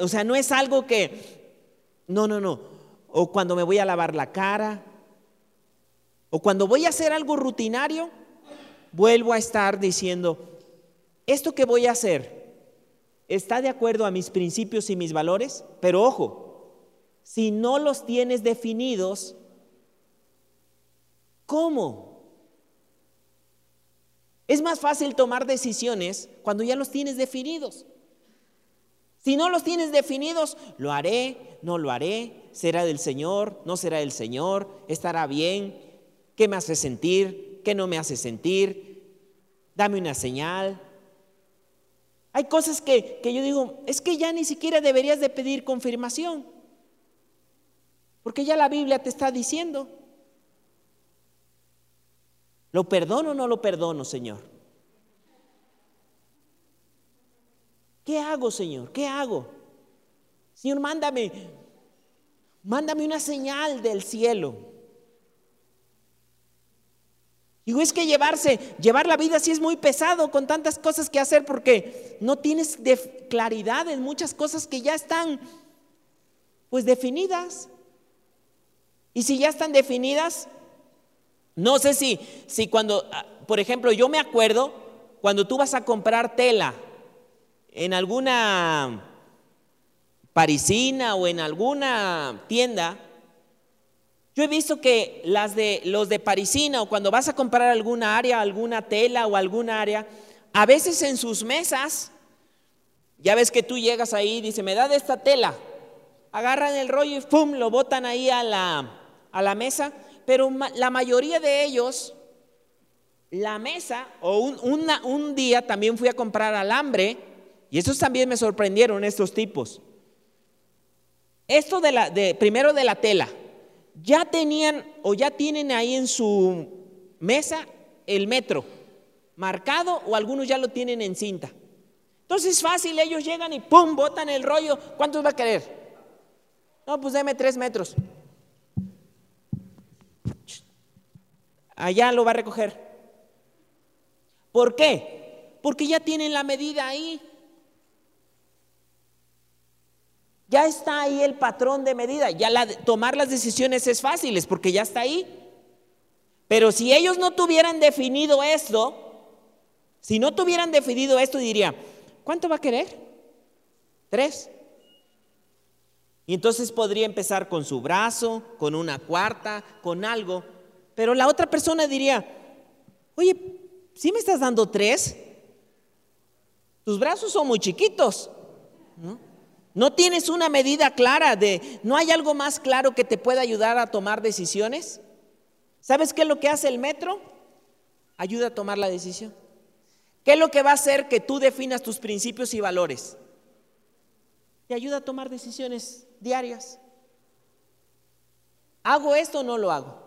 o sea, no es algo que, no, no, no, o cuando me voy a lavar la cara, o cuando voy a hacer algo rutinario, vuelvo a estar diciendo, esto que voy a hacer está de acuerdo a mis principios y mis valores, pero ojo, si no los tienes definidos, ¿cómo? Es más fácil tomar decisiones cuando ya los tienes definidos. Si no los tienes definidos, lo haré, no lo haré, será del Señor, no será del Señor, estará bien, qué me hace sentir, qué no me hace sentir, dame una señal. Hay cosas que, que yo digo, es que ya ni siquiera deberías de pedir confirmación, porque ya la Biblia te está diciendo, ¿lo perdono o no lo perdono, Señor? ¿Qué hago, Señor? ¿Qué hago? Señor, mándame, mándame una señal del cielo. Digo, es que llevarse, llevar la vida sí es muy pesado con tantas cosas que hacer porque no tienes claridad en muchas cosas que ya están pues definidas. Y si ya están definidas, no sé si, si cuando, ah, por ejemplo, yo me acuerdo cuando tú vas a comprar tela en alguna parisina o en alguna tienda, yo he visto que las de, los de parisina o cuando vas a comprar alguna área, alguna tela o alguna área, a veces en sus mesas, ya ves que tú llegas ahí y dice, me da de esta tela, agarran el rollo y ¡pum! lo botan ahí a la, a la mesa, pero la mayoría de ellos, la mesa, o un, día también fui a comprar alambre, y estos también me sorprendieron, estos tipos. Esto de la, de, primero de la tela, ya tenían o ya tienen ahí en su mesa el metro marcado o algunos ya lo tienen en cinta. Entonces fácil, ellos llegan y pum, botan el rollo. ¿Cuántos va a querer? No, pues deme tres metros. Allá lo va a recoger. ¿Por qué? Porque ya tienen la medida ahí. Ya está ahí el patrón de medida. Ya tomar las decisiones es fácil, es porque ya está ahí. Pero si ellos no tuvieran definido esto, si no tuvieran definido esto, diría, ¿cuánto va a querer? Tres. Y entonces podría empezar con su brazo, con una cuarta, con algo. Pero la otra persona diría, oye, ¿sí me estás dando tres? Tus brazos son muy chiquitos. ¿no? no tienes una medida clara de, ¿no hay algo más claro que te pueda ayudar a tomar decisiones? ¿Sabes qué es lo que hace el metro? Ayuda a tomar la decisión. ¿Qué es lo que va a hacer que tú definas tus principios y valores? Te ayuda a tomar decisiones diarias. ¿Hago esto o no lo hago?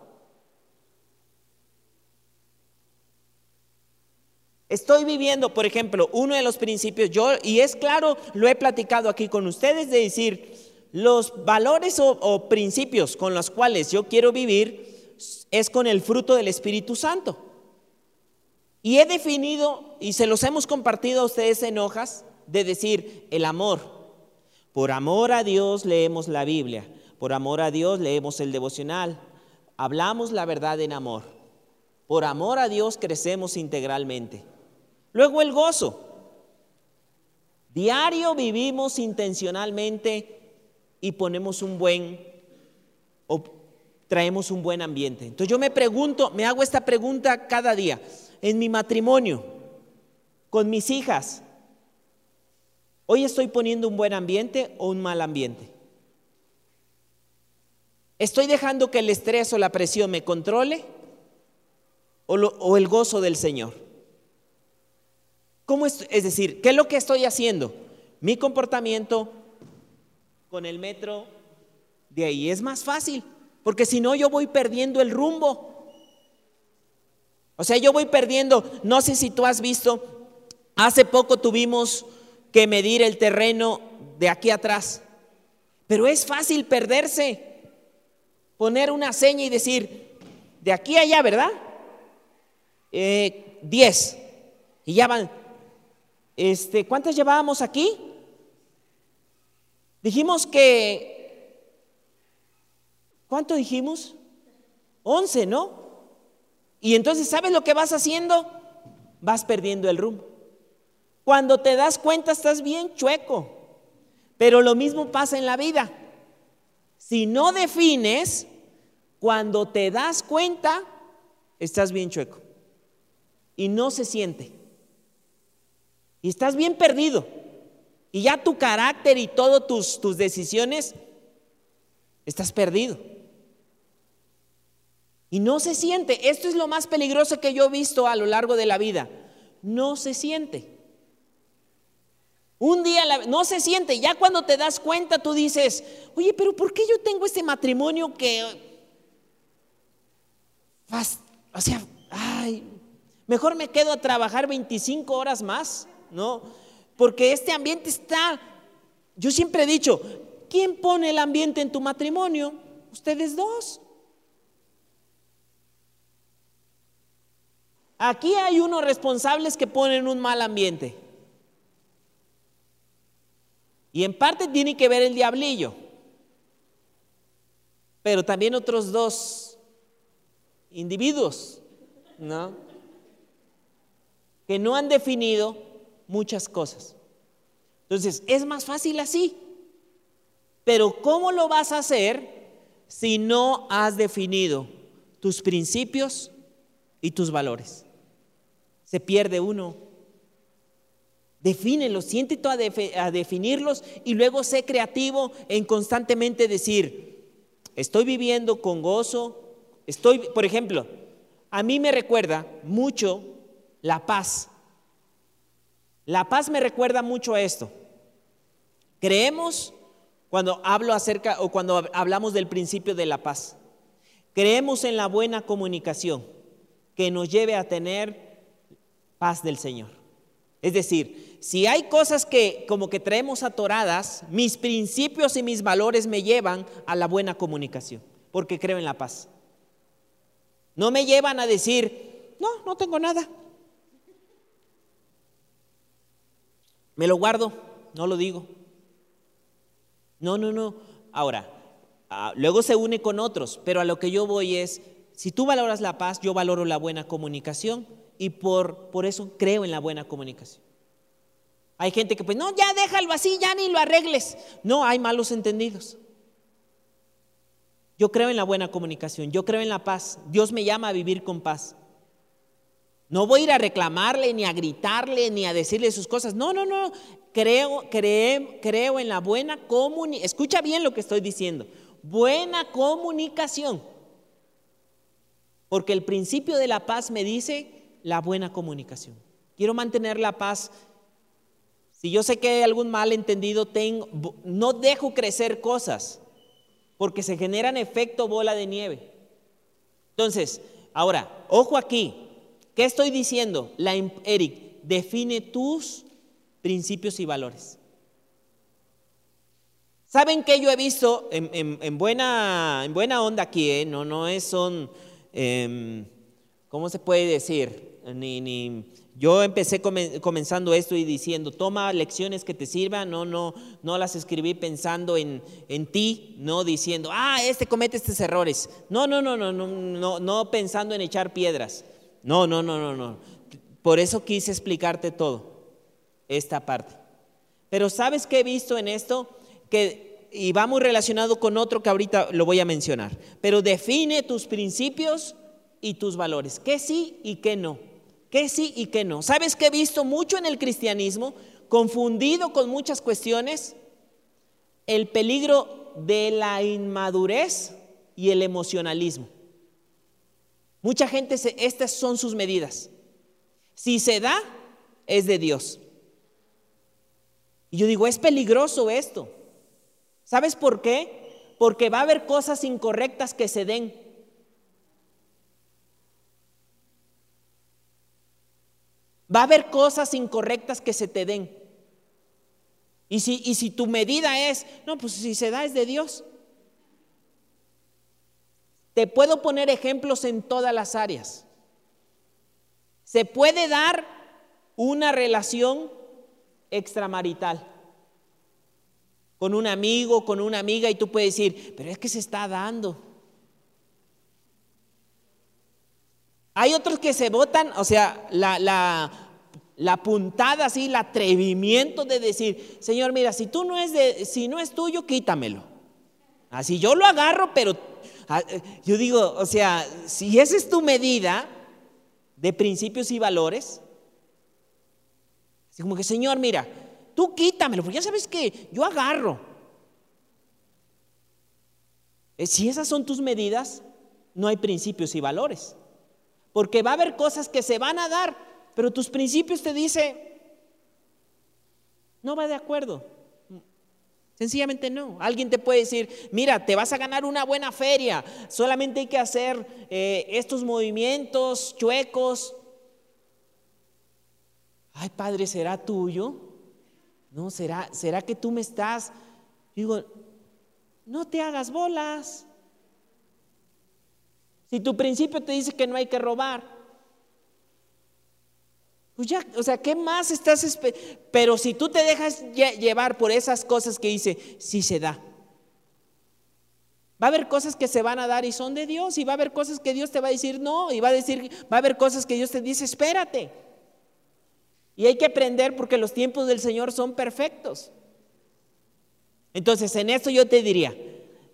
Estoy viviendo, por ejemplo, uno de los principios, yo, y es claro, lo he platicado aquí con ustedes, de decir, los valores o, o principios con los cuales yo quiero vivir es con el fruto del Espíritu Santo. Y he definido, y se los hemos compartido a ustedes en hojas, de decir el amor. Por amor a Dios leemos la Biblia, por amor a Dios leemos el devocional, hablamos la verdad en amor. Por amor a Dios crecemos integralmente. Luego el gozo. Diario vivimos intencionalmente y ponemos un buen o traemos un buen ambiente. Entonces yo me pregunto, me hago esta pregunta cada día. En mi matrimonio, con mis hijas, ¿hoy estoy poniendo un buen ambiente o un mal ambiente? ¿Estoy dejando que el estrés o la presión me controle o, o el gozo del Señor? ¿Cómo es, es decir, ¿qué es lo que estoy haciendo? Mi comportamiento con el metro de ahí es más fácil, porque si no yo voy perdiendo el rumbo. O sea, yo voy perdiendo, no sé si tú has visto, hace poco tuvimos que medir el terreno de aquí atrás, pero es fácil perderse, poner una seña y decir, de aquí a allá, ¿verdad? 10. Eh, y ya van, este, ¿Cuántas llevábamos aquí? Dijimos que, ¿cuánto dijimos? Once, ¿no? Y entonces, ¿sabes lo que vas haciendo? Vas perdiendo el rumbo. Cuando te das cuenta estás bien chueco. Pero lo mismo pasa en la vida. Si no defines, cuando te das cuenta, estás bien chueco. Y no se siente. Y estás bien perdido. Y ya tu carácter y todas tus, tus decisiones, estás perdido. Y no se siente. Esto es lo más peligroso que yo he visto a lo largo de la vida. No se siente. Un día no se siente. Ya cuando te das cuenta tú dices, oye, pero ¿por qué yo tengo este matrimonio que... O sea, ay, mejor me quedo a trabajar 25 horas más. ¿No? Porque este ambiente está, yo siempre he dicho, ¿quién pone el ambiente en tu matrimonio? Ustedes dos. Aquí hay unos responsables que ponen un mal ambiente. Y en parte tiene que ver el diablillo. Pero también otros dos individuos, ¿no? Que no han definido muchas cosas. Entonces, es más fácil así. Pero ¿cómo lo vas a hacer si no has definido tus principios y tus valores? Se pierde uno. Defínelos, siéntete a, a definirlos y luego sé creativo en constantemente decir, estoy viviendo con gozo, estoy, por ejemplo, a mí me recuerda mucho la paz la paz me recuerda mucho a esto. Creemos cuando hablo acerca o cuando hablamos del principio de la paz. Creemos en la buena comunicación que nos lleve a tener paz del Señor. Es decir, si hay cosas que como que traemos atoradas, mis principios y mis valores me llevan a la buena comunicación, porque creo en la paz. No me llevan a decir, no, no tengo nada, Me lo guardo, no lo digo. No, no, no. Ahora, ah, luego se une con otros, pero a lo que yo voy es, si tú valoras la paz, yo valoro la buena comunicación y por, por eso creo en la buena comunicación. Hay gente que pues, no, ya déjalo así, ya ni lo arregles. No, hay malos entendidos. Yo creo en la buena comunicación, yo creo en la paz. Dios me llama a vivir con paz. No voy a ir a reclamarle, ni a gritarle, ni a decirle sus cosas. No, no, no. Creo, creo, creo en la buena comunicación. Escucha bien lo que estoy diciendo. Buena comunicación. Porque el principio de la paz me dice la buena comunicación. Quiero mantener la paz si yo sé que hay algún malentendido, tengo, no dejo crecer cosas porque se generan efecto bola de nieve. Entonces, ahora, ojo aquí, ¿qué estoy diciendo? La, Eric, define tus principios y valores. ¿Saben que yo he visto en, buena, en buena onda aquí? Eh? No, no es son, em, ¿cómo se puede decir? Yo empecé comenzando esto y diciendo, toma lecciones que te sirvan, no, no, no las escribí pensando en, en ti, no diciendo, ah, este comete estos errores. No, no, no, no, no, no, no pensando en echar piedras. No, no, no, no, no. Por eso quise explicarte todo, esta parte. Pero ¿sabes qué he visto en esto? Que, y va muy relacionado con otro que ahorita lo voy a mencionar, pero define tus principios y tus valores, qué sí y qué no. ¿Qué sí y qué no? ¿Sabes que he visto mucho en el cristianismo, confundido con muchas cuestiones? El peligro de la inmadurez y el emocionalismo. Mucha gente, estas son sus medidas. Si se da, es de Dios. Y yo digo, es peligroso esto. ¿Sabes por qué? Porque va a haber cosas incorrectas que se den. Va a haber cosas incorrectas que se te den. Y si, y si tu medida es, no, pues si se da es de Dios. Te puedo poner ejemplos en todas las áreas. Se puede dar una relación extramarital con un amigo, con una amiga, y tú puedes decir, pero es que se está dando. Hay otros que se votan, o sea, la, la, puntada así, el atrevimiento de decir, Señor, mira, si tú no es de, si no es tuyo, quítamelo. Así yo lo agarro, pero yo digo, o sea, si esa es tu medida de principios y valores, como que, Señor, mira, tú quítamelo, porque ya sabes que yo agarro. Eh, si esas son tus medidas, no hay principios y valores. Porque va a haber cosas que se van a dar, pero tus principios te dice, no va de acuerdo. Sencillamente no. Alguien te puede decir, mira, te vas a ganar una buena feria, solamente hay que hacer eh, estos movimientos chuecos. Ay, Padre, ¿será tuyo? No, ¿será, será que tú me estás? Digo, no te hagas bolas. Si tu principio te dice que no hay que robar, pues o sea, ¿qué más estás Pero si tú te dejas llevar por esas cosas que dice, sí se da. Va a haber cosas que se van a dar y son de Dios, y va a haber cosas que Dios te va a decir no, y va a decir, va a haber cosas que Dios te dice, espérate. Y hay que aprender porque los tiempos del Señor son perfectos. Entonces, en esto yo te diría,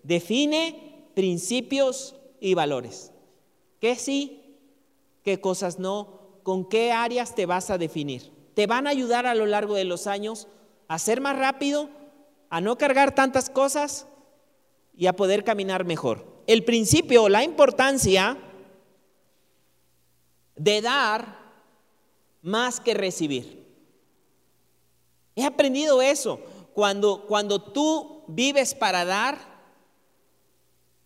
define principios y valores. ¿Qué sí? ¿Qué cosas no? ¿Con qué áreas te vas a definir? ¿Te van a ayudar a lo largo de los años a ser más rápido, a no cargar tantas cosas y a poder caminar mejor? El principio, la importancia de dar más que recibir. He aprendido eso. Cuando, cuando tú vives para dar,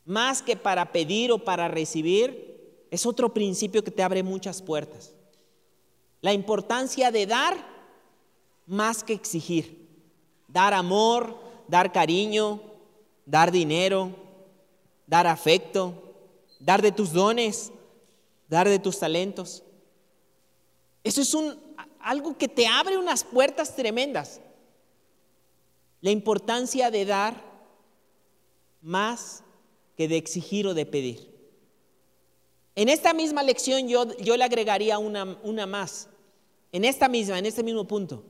más que para pedir o para recibir, es otro principio que te abre muchas puertas. La importancia de dar más que exigir. Dar amor, dar cariño, dar dinero, dar afecto, dar de tus dones, dar de tus talentos. Eso es un, algo que te abre unas puertas tremendas. La importancia de dar más que de exigir o de pedir. En esta misma lección yo, yo le agregaría una, una, más. En esta misma, en este mismo punto.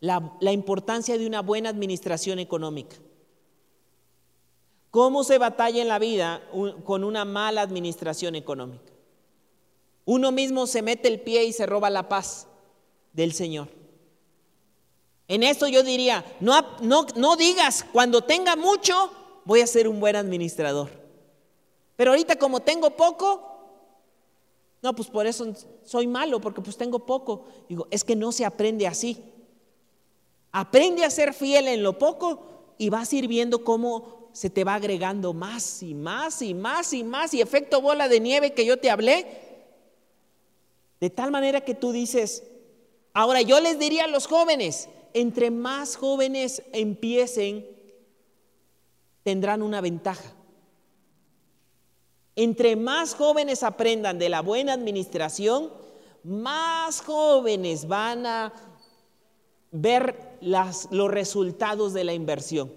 La, importancia de una buena administración económica. ¿Cómo se batalla en la vida con una mala administración económica? Uno mismo se mete el pie y se roba la paz del Señor. En esto yo diría, no, no, no digas, cuando tenga mucho, voy a ser un buen administrador. Pero ahorita como tengo poco, no, pues por eso soy malo, porque pues tengo poco. Digo, es que no se aprende así. Aprende a ser fiel en lo poco y vas a ir viendo cómo se te va agregando más y más y más y más y efecto bola de nieve que yo te hablé. De tal manera que tú dices, ahora yo les diría a los jóvenes, entre más jóvenes empiecen, tendrán una ventaja. Entre más jóvenes aprendan de la buena administración, más jóvenes van a ver los resultados de la inversión.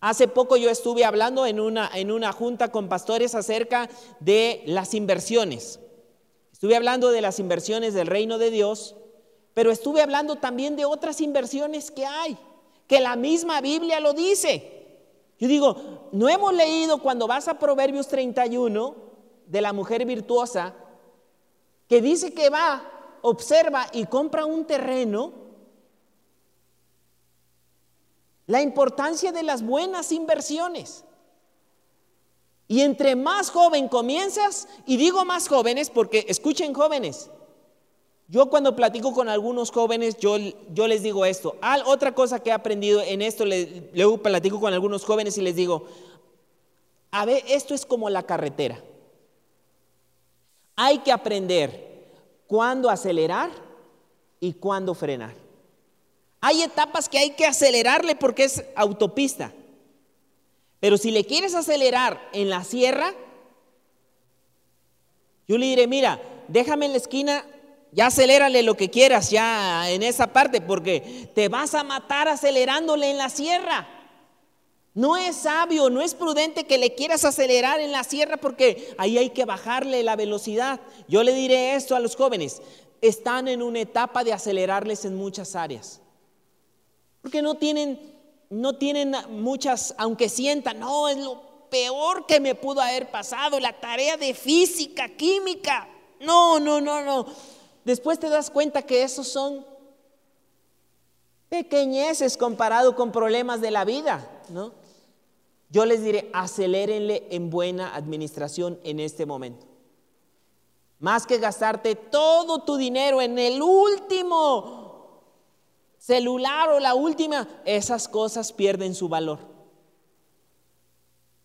Hace poco yo estuve hablando en una, en una junta con pastores acerca de las inversiones. Estuve hablando de las inversiones del reino de Dios pero estuve hablando también de otras inversiones que hay, que la misma Biblia lo dice. Yo digo, no hemos leído cuando vas a Proverbios 31 de la mujer virtuosa, que dice que va, observa y compra un terreno. La importancia de las buenas inversiones. Y entre más joven comienzas, y digo más jóvenes porque escuchen jóvenes, yo cuando platico con algunos jóvenes, yo, les digo esto. otra cosa que he aprendido en esto, luego platico con algunos jóvenes y les digo, a ver, esto es como la carretera. Hay que aprender cuándo acelerar y cuándo frenar. Hay etapas que hay que acelerarle porque es autopista. Pero si le quieres acelerar en la sierra, yo le diré, mira, déjame en la esquina ya acelérale lo que quieras ya en esa parte porque te vas a matar acelerándole en la sierra. No es sabio, no es prudente que le quieras acelerar en la sierra porque ahí hay que bajarle la velocidad. Yo le diré esto a los jóvenes, están en una etapa de acelerarles en muchas áreas. Porque no tienen, no tienen muchas, aunque sientan, no, es lo peor que me pudo haber pasado, la tarea de física, química. No, no, no, no después te das cuenta que esos son pequeñeces comparado con problemas de la vida, ¿no? Yo les diré, acelérenle en buena administración en este momento. Más que gastarte todo tu dinero en el último celular o la última, esas cosas pierden su valor.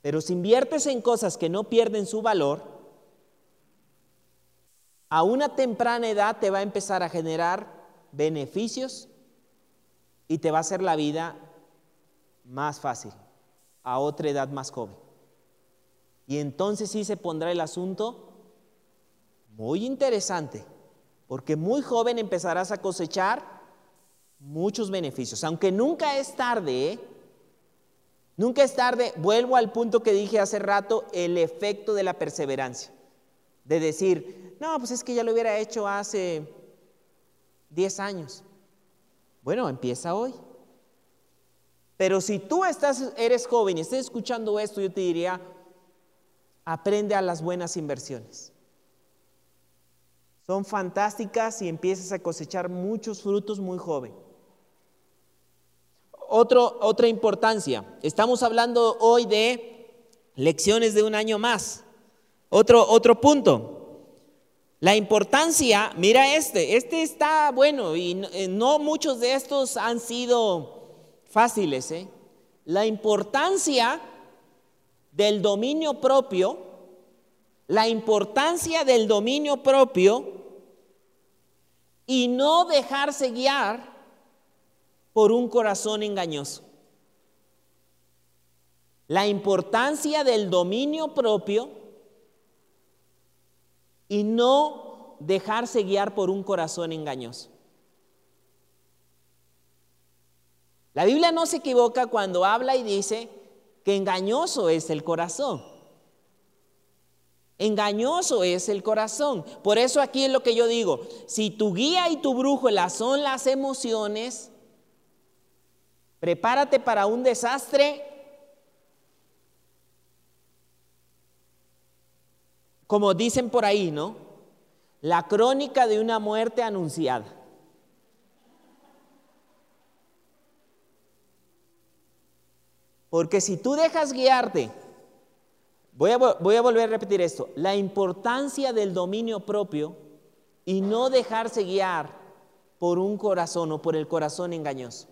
Pero si inviertes en cosas que no pierden su valor, a una temprana edad te va a empezar a generar beneficios y te va a hacer la vida más fácil a otra edad más joven. Y entonces sí se pondrá el asunto muy interesante, porque muy joven empezarás a cosechar muchos beneficios, aunque nunca es tarde, ¿eh? Nunca es tarde, vuelvo al punto que dije hace rato, el efecto de la perseverancia de decir, no, pues es que ya lo hubiera hecho hace 10 años. Bueno, empieza hoy. Pero si tú estás, eres joven y estás escuchando esto, yo te diría, aprende a las buenas inversiones. Son fantásticas y empiezas a cosechar muchos frutos muy joven. otra importancia, estamos hablando hoy de lecciones de un año más. Otro, otro punto. La importancia, mira este, este está bueno y eh, no muchos de estos han sido fáciles. ¿eh? La importancia del dominio propio, la importancia del dominio propio y no dejarse guiar por un corazón engañoso. La importancia del dominio propio y no dejarse guiar por un corazón engañoso. La Biblia no se equivoca cuando habla y dice que engañoso es el corazón. Engañoso es el corazón. Por eso aquí es lo que yo digo. Si tu guía y tu brújula son las emociones, prepárate para un desastre. Como dicen por ahí, ¿no? La crónica de una muerte anunciada. Porque si tú dejas guiarte Voy a, volver a repetir esto. La importancia del dominio propio y no dejarse guiar por un corazón o por el corazón engañoso.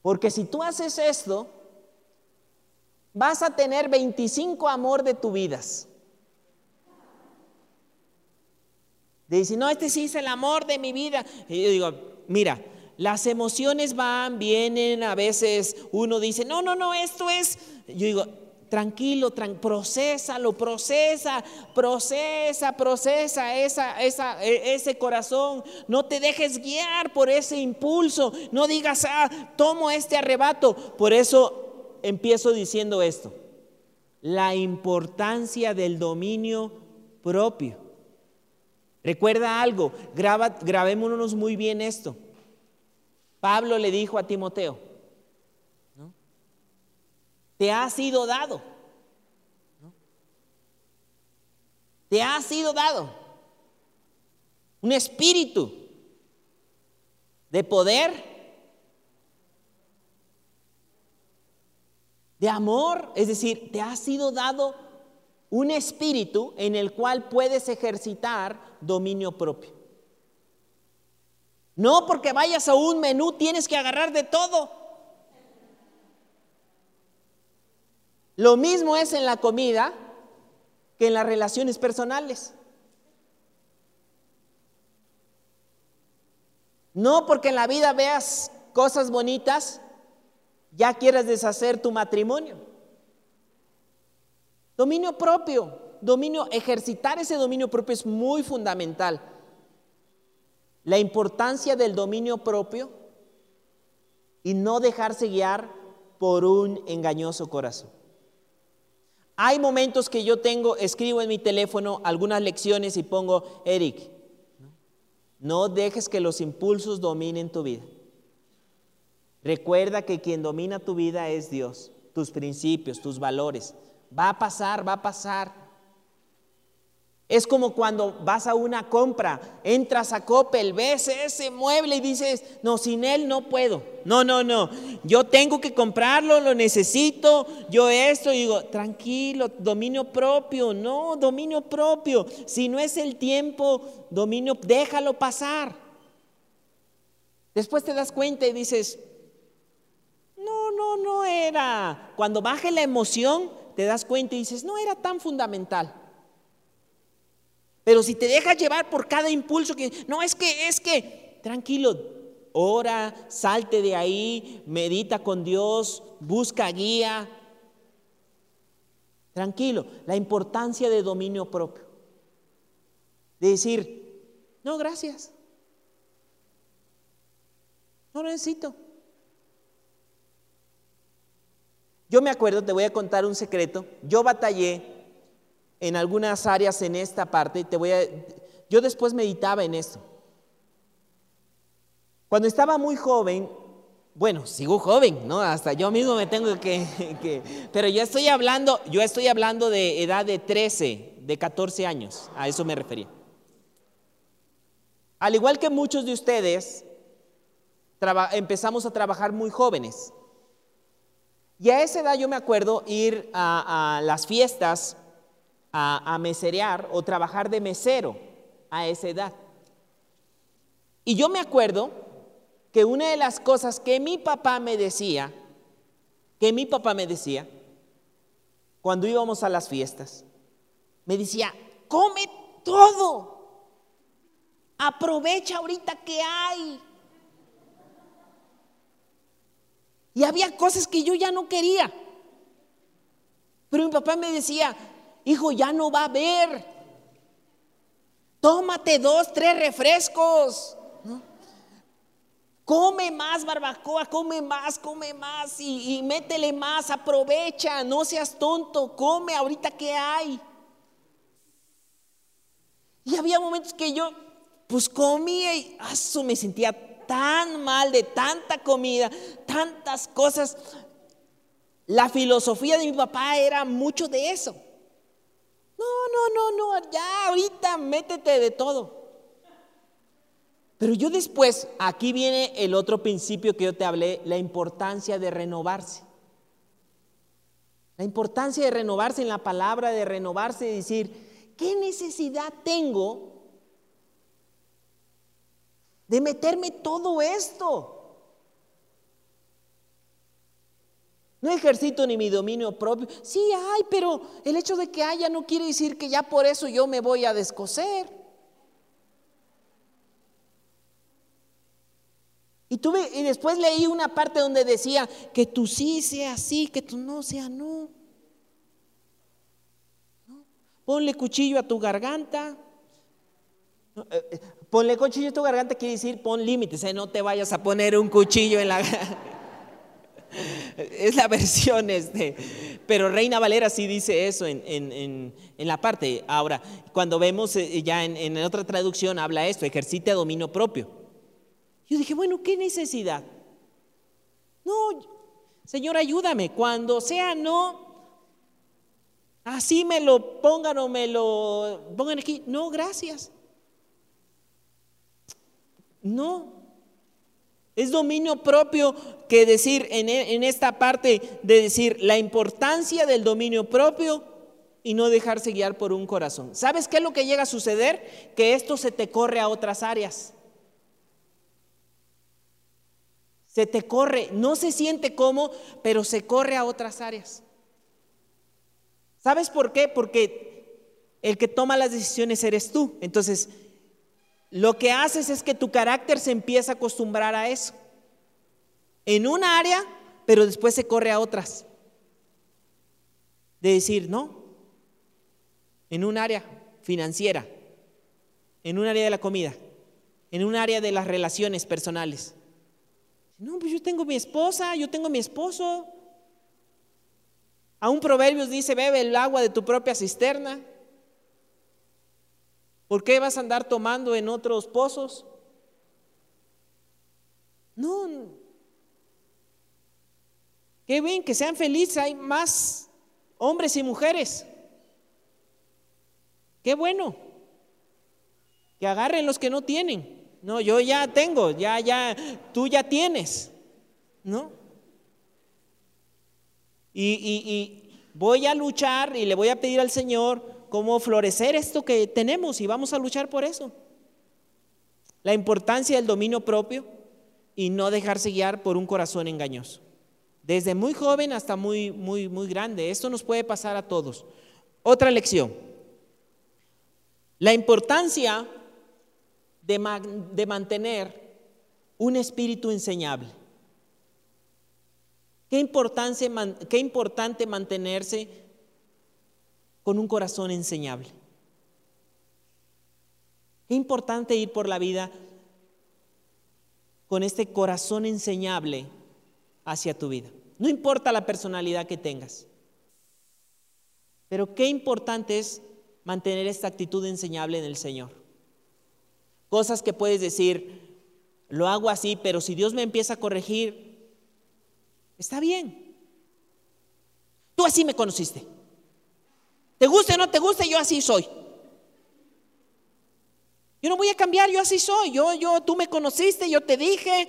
Porque si tú haces esto, vas a tener 25 amor de tu vidas. Dice, no, este sí es el amor de mi vida. Y yo digo, mira, las emociones van, vienen, a veces uno dice, no, no, no, esto es, yo digo, tranquilo, procesa, lo procesa, procesa, procesa esa, esa, e, ese corazón. No te dejes guiar por ese impulso. No digas, ah, tomo este arrebato. Por eso empiezo diciendo esto. La importancia del dominio propio. Recuerda algo, graba, grabémonos muy bien esto. Pablo le dijo a Timoteo, te ha sido dado. Te ha sido dado un espíritu de poder, de amor, es decir, te ha sido dado un espíritu en el cual puedes ejercitar dominio propio. No porque vayas a un menú tienes que agarrar de todo. Lo mismo es en la comida que en las relaciones personales. No porque en la vida veas cosas bonitas, ya quieras deshacer tu matrimonio. Dominio propio, dominio, ejercitar ese dominio propio es muy fundamental la importancia del dominio propio y no dejarse guiar por un engañoso corazón. Hay momentos que yo tengo, escribo en mi teléfono algunas lecciones y pongo, Eric, no dejes que los impulsos dominen tu vida. Recuerda que quien domina tu vida es Dios, tus principios, tus valores. Va a pasar, va a pasar. Es como cuando vas a una compra, entras a Coppel, ves ese mueble y dices, no, sin él no puedo. No, no, no, yo tengo que comprarlo, lo necesito, yo esto, y digo, tranquilo, dominio propio, no, dominio propio. Si no es el tiempo, dominio, déjalo pasar. Después te das cuenta y dices, no, no, no era. Cuando baje la emoción, te das cuenta y dices, no era tan fundamental. Pero si te dejas llevar por cada impulso que, no, es que, es que, tranquilo, ora, salte de ahí, medita con Dios, busca guía. Tranquilo, la importancia de dominio propio. De decir, no, gracias. No lo necesito. Yo me acuerdo, te voy a contar un secreto. Yo batallé en algunas áreas en esta parte. Te voy yo después meditaba en esto. Cuando estaba muy joven, bueno, sigo joven, ¿no? Hasta yo mismo me tengo que, que, pero yo estoy hablando, yo estoy hablando de edad de 13, de 14 años, a eso me refería. Al igual que muchos de ustedes, empezamos a trabajar muy jóvenes. Y a esa edad yo me acuerdo ir a, a las fiestas a, meserear o trabajar de mesero a esa edad. Y yo me acuerdo que una de las cosas que mi papá me decía, que mi papá me decía, cuando íbamos a las fiestas, me decía, come todo, aprovecha ahorita que hay. Y había cosas que yo ya no quería. Pero mi papá me decía, hijo, ya no va a haber. Tómate dos, tres refrescos. come más barbacoa, come más, come más y, métele más, aprovecha, no seas tonto, come ahorita que hay. Y había momentos que yo pues comía y aso, me sentía tan mal de tanta comida, tantas cosas. La filosofía de mi papá era mucho de eso. No, no, no, no, ya ahorita métete de todo. Pero yo después, aquí viene el otro principio que yo te hablé, la importancia de renovarse. La importancia de renovarse en la palabra, de renovarse y decir, ¿qué necesidad tengo de meterme todo esto. No ejercito ni mi dominio propio. Sí hay, pero el hecho de que haya no quiere decir que ya por eso yo me voy a descoser. Y, tuve, y después leí una parte donde decía que tú sí sea sí, que tú no sea no. ¿No? Ponle cuchillo a tu garganta. Eh, eh, ponle cuchillo a tu garganta quiere decir pon límites, ¿eh? no te vayas a poner un cuchillo en la es la versión este. Pero Reina Valera sí dice eso en, la parte. Ahora, cuando vemos ya en, otra traducción habla esto, ejercite dominio propio. Yo dije, bueno, ¿qué necesidad? No, Señor, ayúdame. Cuando sea no, así me lo pongan o me lo pongan aquí. No, gracias. No. Es dominio propio que decir en, en, esta parte de decir la importancia del dominio propio y no dejarse guiar por un corazón. ¿Sabes qué es lo que llega a suceder? Que esto se te corre a otras áreas. Se te corre, no se siente como, pero se corre a otras áreas. ¿Sabes por qué? Porque el que toma las decisiones eres tú. Entonces, lo que haces es que tu carácter se empieza a acostumbrar a eso. En un área, pero después se corre a otras. De decir, no, en un área financiera, en un área de la comida, en un área de las relaciones personales. No, pues yo tengo mi esposa, yo tengo mi esposo. A un proverbio dice, bebe el agua de tu propia cisterna. ¿Por qué vas a andar tomando en otros pozos? No. Qué bien, que sean felices, hay más hombres y mujeres. Qué bueno. Que agarren los que no tienen. No, yo ya tengo, ya, ya, tú ya tienes. ¿No? Y, y, y voy a luchar y le voy a pedir al Señor cómo florecer esto que tenemos y vamos a luchar por eso. La importancia del dominio propio y no dejarse guiar por un corazón engañoso. Desde muy joven hasta muy, muy, muy grande. Esto nos puede pasar a todos. Otra lección. La importancia de, de mantener un espíritu enseñable. Qué, importancia, qué importante mantenerse con un corazón enseñable. Qué importante ir por la vida con este corazón enseñable hacia tu vida. No importa la personalidad que tengas, pero qué importante es mantener esta actitud enseñable en el Señor. Cosas que puedes decir, lo hago así, pero si Dios me empieza a corregir, está bien. Tú así me conociste. Te guste o no te guste, yo así soy. Yo no voy a cambiar, yo así soy. Yo, yo, tú me conociste, yo te dije.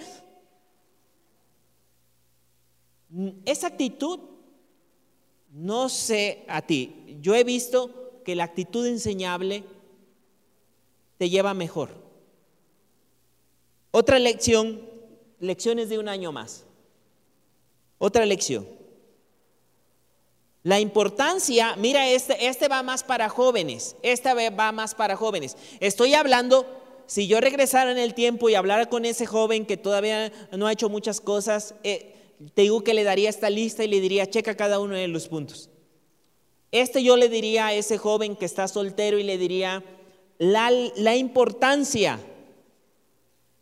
Esa actitud, no sé a ti. Yo he visto que la actitud enseñable te lleva mejor. Otra lección, lecciones de un año más. Otra lección. La importancia, mira, este, este va más para jóvenes, esta va más para jóvenes. Estoy hablando, si yo regresara en el tiempo y hablara con ese joven que todavía no ha hecho muchas cosas, eh, te digo que le daría esta lista y le diría, checa cada uno de los puntos. Este yo le diría a ese joven que está soltero y le diría la, la importancia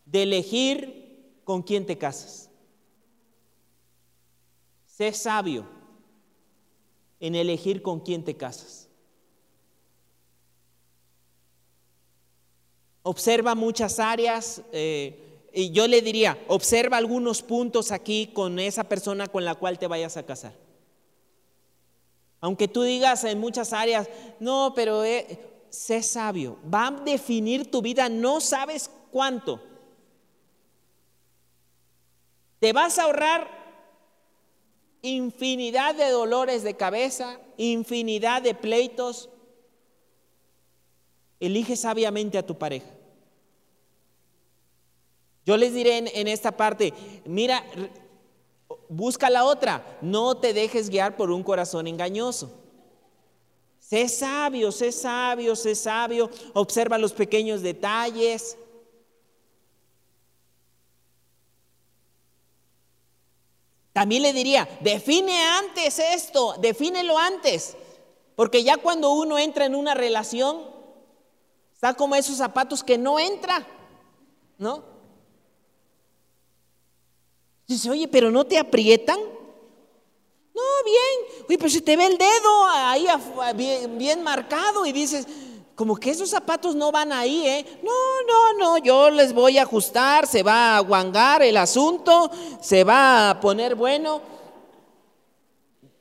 de elegir con quién te casas. Sé sabio en elegir con quién te casas. Observa muchas áreas eh, y yo le diría, observa algunos puntos aquí con esa persona con la cual te vayas a casar. Aunque tú digas en muchas áreas, no, pero eh, sé sabio, va a definir tu vida, no sabes cuánto. Te vas a ahorrar infinidad de dolores de cabeza, infinidad de pleitos. Elige sabiamente a tu pareja. Yo les diré en, esta parte, mira, busca la otra, no te dejes guiar por un corazón engañoso. Sé sabio, sé sabio, sé sabio, observa los pequeños detalles. También le diría, define antes esto, defínelo antes, porque ya cuando uno entra en una relación, está como esos zapatos que no entra, ¿no? Dice, oye, pero no te aprietan. No, bien, oye, pero se te ve el dedo ahí bien, bien marcado y dices, como que esos zapatos no van ahí, ¿eh? No, no, no, yo les voy a ajustar, se va a guangar el asunto, se va a poner bueno.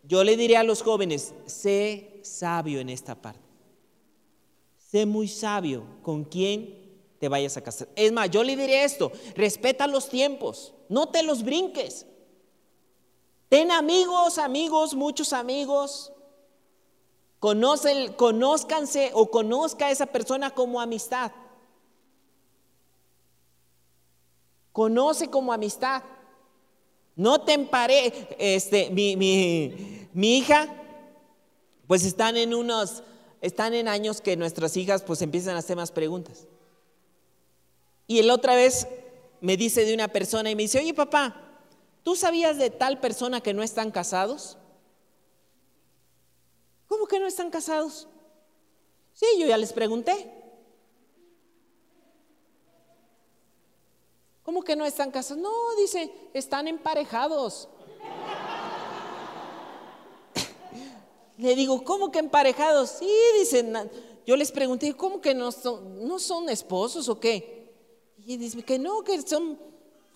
Yo le diré a los jóvenes, sé sabio en esta parte. Sé muy sabio con quién te vayas a casar. Es más, yo le diré esto, respeta los tiempos, no te los brinques. Ten amigos, amigos, muchos amigos, Conoce, conózcanse o conozca a esa persona como amistad. Conoce como amistad. No te empare, este, mi, mi, hija, pues están en unos, están en años que nuestras hijas pues empiezan a hacer más preguntas. Y el otra vez me dice de una persona y me dice, oye papá, ¿tú sabías de tal persona que no están casados? ¿Cómo que no están casados? Sí, yo ya les pregunté. ¿Cómo que no están casados? No, dice, están emparejados. Le digo, ¿cómo que emparejados? Sí, dicen, yo les pregunté, ¿cómo que no son, no son esposos o qué? Y dice que no, que son,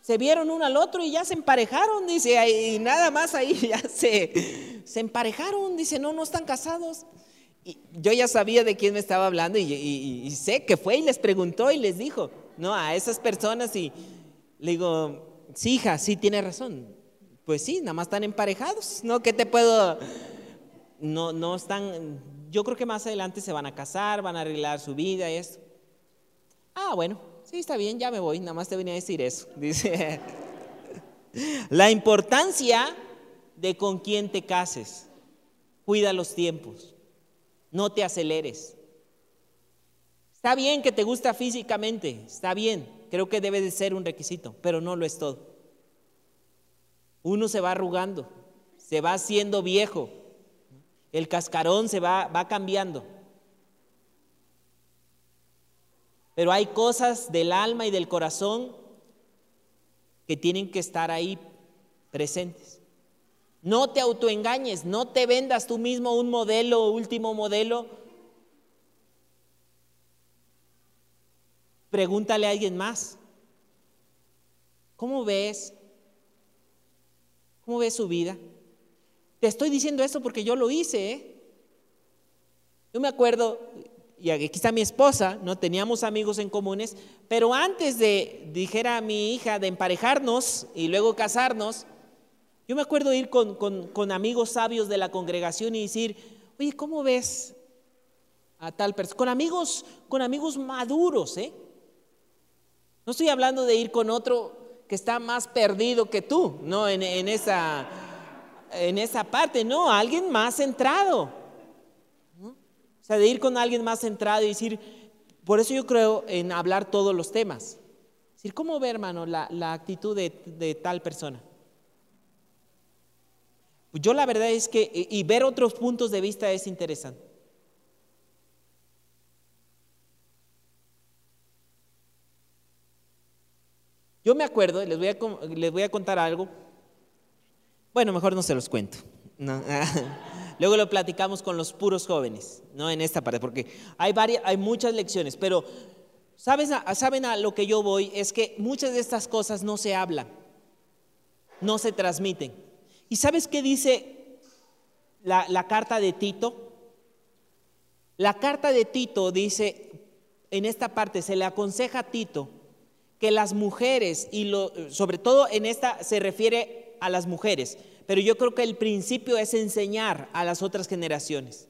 se vieron uno al otro y ya se emparejaron, dice, y nada más ahí ya se, se emparejaron, dice, no, no están casados. Y yo ya sabía de quién me estaba hablando y, sé que fue y les preguntó y les dijo, no, a esas personas y le digo, sí, hija, sí, tiene razón. Pues sí, nada más están emparejados, ¿no? ¿Qué te puedo? No, no están, yo creo que más adelante se van a casar, van a arreglar su vida y eso. Ah, bueno, sí, está bien, ya me voy, nada más te venía a decir eso. Dice, la importancia de con quién te cases. Cuida los tiempos. No te aceleres. Está bien que te gusta físicamente, está bien, creo que debe de ser un requisito, pero no lo es todo. Uno se va arrugando, se va haciendo viejo, el cascarón se va, va cambiando. Pero hay cosas del alma y del corazón que tienen que estar ahí presentes. No te autoengañes, no te vendas tú mismo un modelo, último modelo. Pregúntale a alguien más. ¿Cómo ves? ¿Cómo ves su vida? Te estoy diciendo esto porque yo lo hice. ¿eh? Yo me acuerdo, y aquí está mi esposa, no teníamos amigos en comunes, pero antes de, dijera a mi hija, de emparejarnos y luego casarnos, yo me acuerdo ir con, amigos sabios de la congregación y decir, oye, ¿cómo ves a tal persona? Con amigos, con amigos maduros, ¿eh? No estoy hablando de ir con otro que está más perdido que tú, no en, esa, en esa parte, no, alguien más centrado. O sea, de ir con alguien más centrado y decir, por eso yo creo en hablar todos los temas. Es decir, ¿cómo ve, hermano, la, actitud de tal persona? Yo la verdad es que, y ver otros puntos de vista es interesante. Yo me acuerdo, les voy a, les voy a contar algo. Bueno, mejor no se los cuento. Luego lo platicamos con los puros jóvenes, ¿no? En esta parte, porque hay, varias, hay muchas lecciones, pero ¿saben ¿saben a lo que yo voy? Es que muchas de estas cosas no se hablan, no se transmiten. ¿Y sabes qué dice la, la carta de Tito? La carta de Tito dice, en esta parte se le aconseja a Tito que las mujeres, y lo, sobre todo en esta se refiere a las mujeres, pero yo creo que el principio es enseñar a las otras generaciones.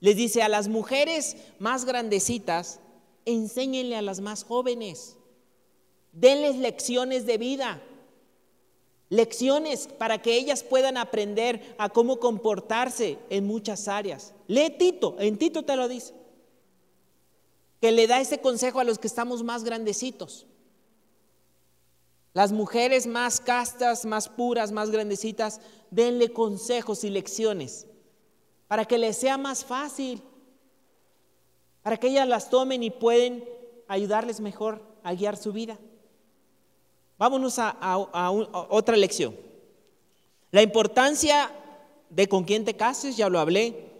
Les dice a las mujeres más grandecitas, enséñenle a las más jóvenes, denles lecciones de vida, lecciones para que ellas puedan aprender a cómo comportarse en muchas áreas. Lee Tito, en Tito te lo dice, que le da ese consejo a los que estamos más grandecitos. Las mujeres más castas, más puras, más grandecitas, denle consejos y lecciones para que les sea más fácil, para que ellas las tomen y pueden ayudarles mejor a guiar su vida. Vámonos a, a otra lección. La importancia de con quién te cases, ya lo hablé.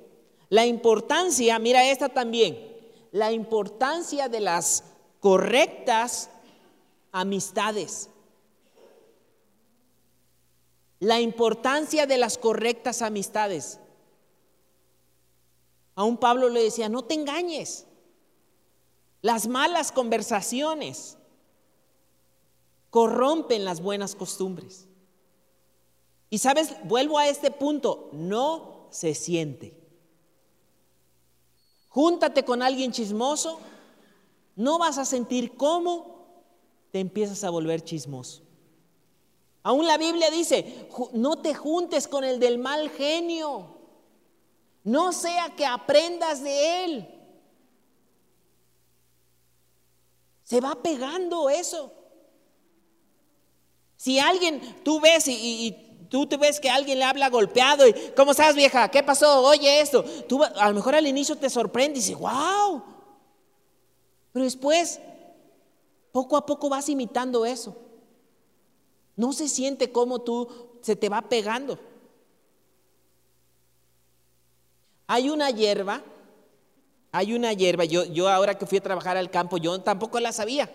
La importancia, mira esta también, la importancia de las correctas amistades. La importancia de las correctas amistades. A un Pablo le decía, no te engañes. Las malas conversaciones corrompen las buenas costumbres. Y sabes, vuelvo a este punto, no se siente. Júntate con alguien chismoso, no vas a sentir cómo te empiezas a volver chismoso. Aún la Biblia dice, no te juntes con el del mal genio, no sea que aprendas de él. Se va pegando eso. Si alguien, tú ves y, tú te ves que alguien le habla golpeado y, ¿cómo estás vieja? ¿Qué pasó? Oye esto. Tú a lo mejor al inicio te sorprende y dices, wow. Pero después, poco a poco vas imitando eso. No se siente como tú se te va pegando. Hay una hierba, hay una hierba, yo, yo ahora que fui a trabajar al campo, yo tampoco la sabía.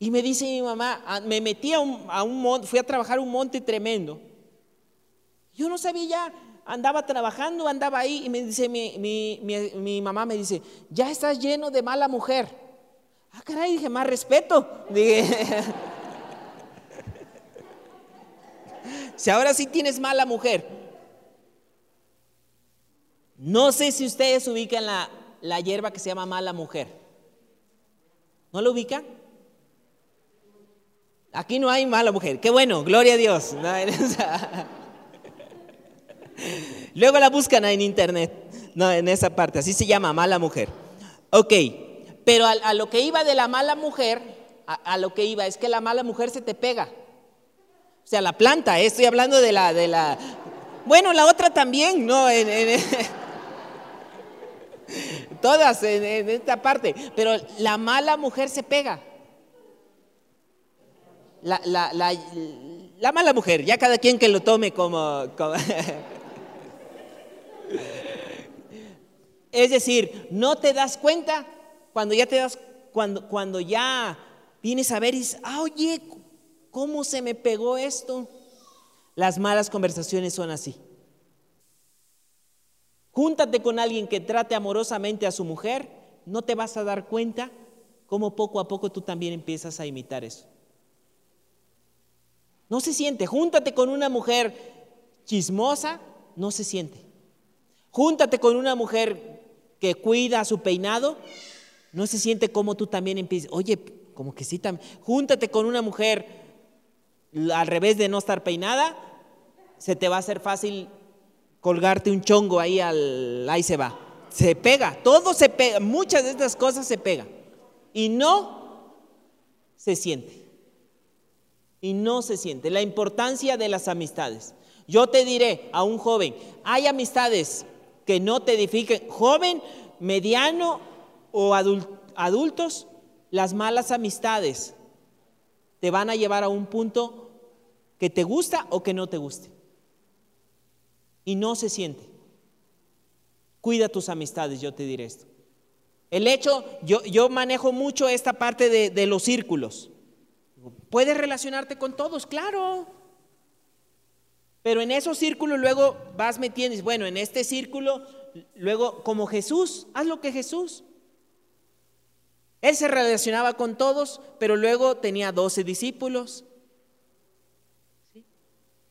Y me dice mi mamá, ah, me metí a un, a un monte, fui a trabajar un monte tremendo. Yo no sabía ya, andaba trabajando, andaba ahí y me dice mi, mi, mi, mamá, me dice, ya estás lleno de mala mujer. Ah, caray, dije, más respeto. Dije, si ahora sí tienes mala mujer. No sé si ustedes ubican la, la hierba que se llama mala mujer. ¿No lo ubican? Aquí no hay mala mujer. Qué bueno, gloria a Dios. Luego la buscan en internet, no, en esa parte, así se llama mala mujer. Ok, pero a, lo que iba de la mala mujer, a, lo que iba es que la mala mujer se te pega. O sea, la planta, eh, estoy hablando de la, de la, bueno, la otra también, ¿no? todas en esta parte, pero la mala mujer se pega la, la, la, mala mujer, ya cada quien que lo tome como... es decir, no te das cuenta cuando ya te das, cuando, cuando ya vienes a ver y dices, ah, oye, ¿cómo se me pegó esto? Las malas conversaciones son así. Júntate con alguien que trate amorosamente a su mujer, no te vas a dar cuenta cómo poco a poco tú también empiezas a imitar eso. No se siente. Júntate con una mujer chismosa, no se siente. Júntate con una mujer que cuida su peinado, no se siente como tú también empiezas. Oye, como que sí también. Júntate con una mujer al revés de no estar peinada, se te va a hacer fácil colgarte un chongo ahí al ahí se va. Se pega, todo se pega, muchas de estas cosas se pegan y no se siente y no se siente. La importancia de las amistades. Yo te diré a un joven, hay amistades que no te edifiquen. Joven, mediano o adultos, las malas amistades te van a llevar a un punto que te gusta o que no te guste. Y no se siente. Cuida tus amistades, yo te diré esto. El hecho, yo, yo manejo mucho esta parte de, los círculos. Puedes relacionarte con todos, claro. Pero en esos círculos luego vas metiendo, bueno, en este círculo, luego como Jesús, haz lo que Jesús. Él se relacionaba con todos, pero luego tenía doce discípulos.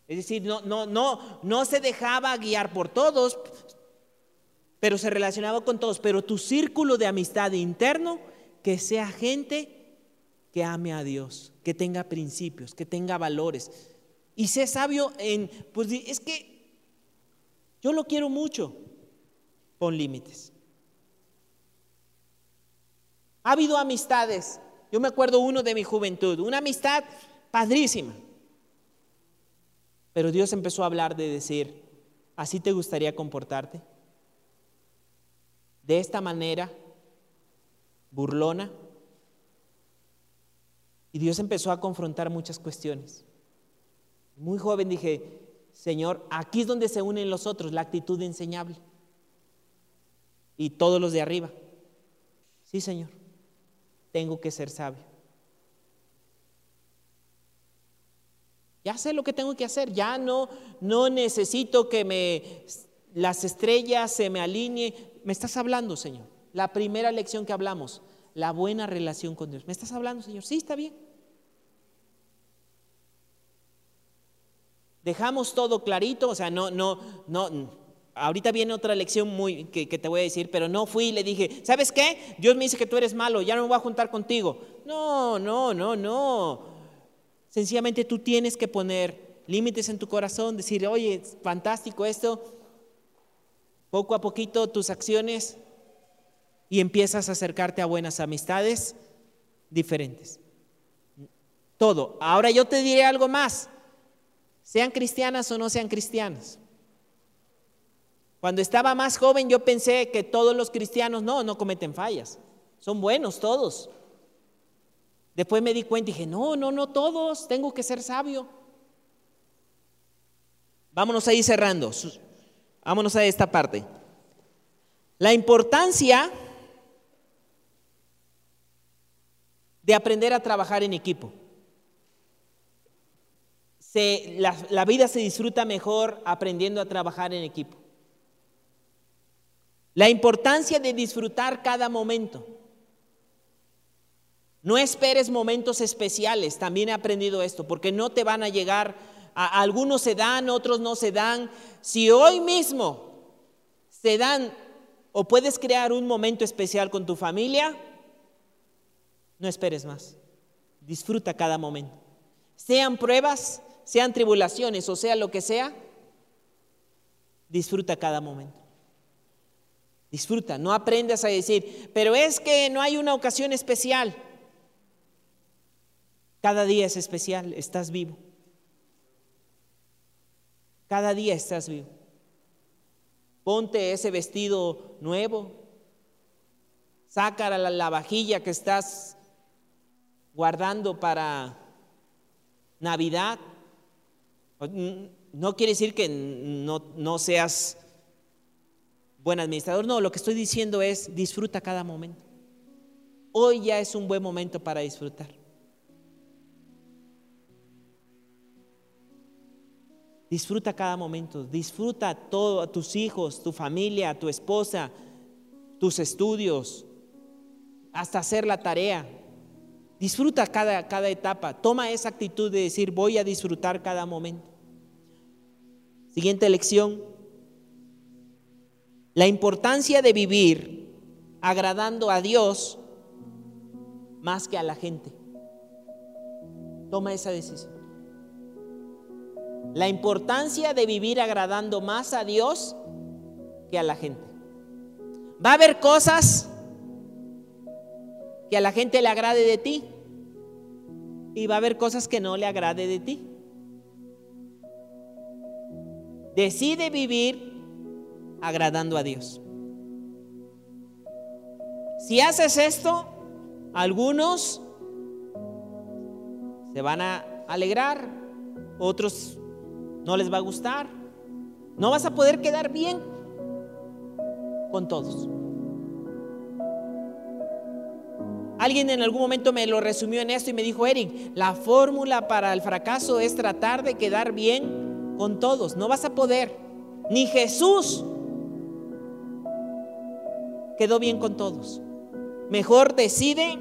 Es decir, no, no, no, no se dejaba guiar por todos, pero se relacionaba con todos. Pero tu círculo de amistad interno, que sea gente que ame a Dios, que tenga principios, que tenga valores. Y sé sabio en, pues es que yo lo quiero mucho. Pon límites. Ha habido amistades. Yo me acuerdo uno de mi juventud, una amistad padrísima. Pero Dios empezó a hablar de decir, ¿así te gustaría comportarte? De esta manera, burlona. Y Dios empezó a confrontar muchas cuestiones. Muy joven dije, Señor, aquí es donde se unen los otros, la actitud enseñable. Y todos los de arriba. Sí, Señor tengo que ser sabio. Ya sé lo que tengo que hacer, ya no, no necesito que me, las estrellas se me alineen. Me estás hablando, Señor. La primera lección que hablamos, la buena relación con Dios. ¿Me estás hablando, Señor? Sí, está bien. Dejamos todo clarito, o sea, no, no, no, Ahorita viene otra lección muy que, te voy a decir, pero no fui y le dije, ¿sabes qué? Dios me dice que tú eres malo, ya no me voy a juntar contigo. No, no, no, no. Sencillamente tú tienes que poner límites en tu corazón, decir, oye, fantástico esto, poco a poquito tus acciones y empiezas a acercarte a buenas amistades diferentes. Todo. Ahora yo te diré algo más, sean cristianas o no sean cristianas. Cuando estaba más joven yo pensé que todos los cristianos no, no cometen fallas. Son buenos todos. Después me di cuenta y dije, no, no, no todos, tengo que ser sabio. Vámonos ahí cerrando. Vámonos a esta parte. La importancia de aprender a trabajar en equipo. la vida se disfruta mejor aprendiendo a trabajar en equipo. La importancia de disfrutar cada momento. No esperes momentos especiales, también he aprendido esto, porque no te van a llegar, a, algunos se dan, otros no se dan. Si hoy mismo se dan o puedes crear un momento especial con tu familia, no esperes más. Disfruta cada momento. Sean pruebas, sean tribulaciones o sea lo que sea, disfruta cada momento. Disfruta, no aprendas a decir, pero es que no hay una ocasión especial. Cada día es especial, estás vivo. Cada día estás vivo. Ponte ese vestido nuevo. Saca la, la vajilla que estás guardando para Navidad. No quiere decir que no, no seas buen administrador. No, lo que estoy diciendo es disfruta cada momento. Hoy ya es un buen momento para disfrutar. Disfruta cada momento, disfruta todo, a tus hijos, tu familia, tu esposa, tus estudios, hasta hacer la tarea. Disfruta cada, cada etapa, toma esa actitud de decir voy a disfrutar cada momento. Siguiente lección, la importancia de vivir agradando a Dios más que a la gente. Toma esa decisión. La importancia de vivir agradando más a Dios que a la gente. Va a haber cosas que a la gente le agrade de ti y va a haber cosas que no le agrade de ti. Decide vivir agradando a Dios. Si haces esto, algunos se van a alegrar, otros no les va a gustar. No vas a poder quedar bien con todos. Alguien en algún momento me lo resumió en esto y me dijo, Eric, la fórmula para el fracaso es tratar de quedar bien con todos. No vas a poder. Ni Jesús quedó bien con todos. Mejor decide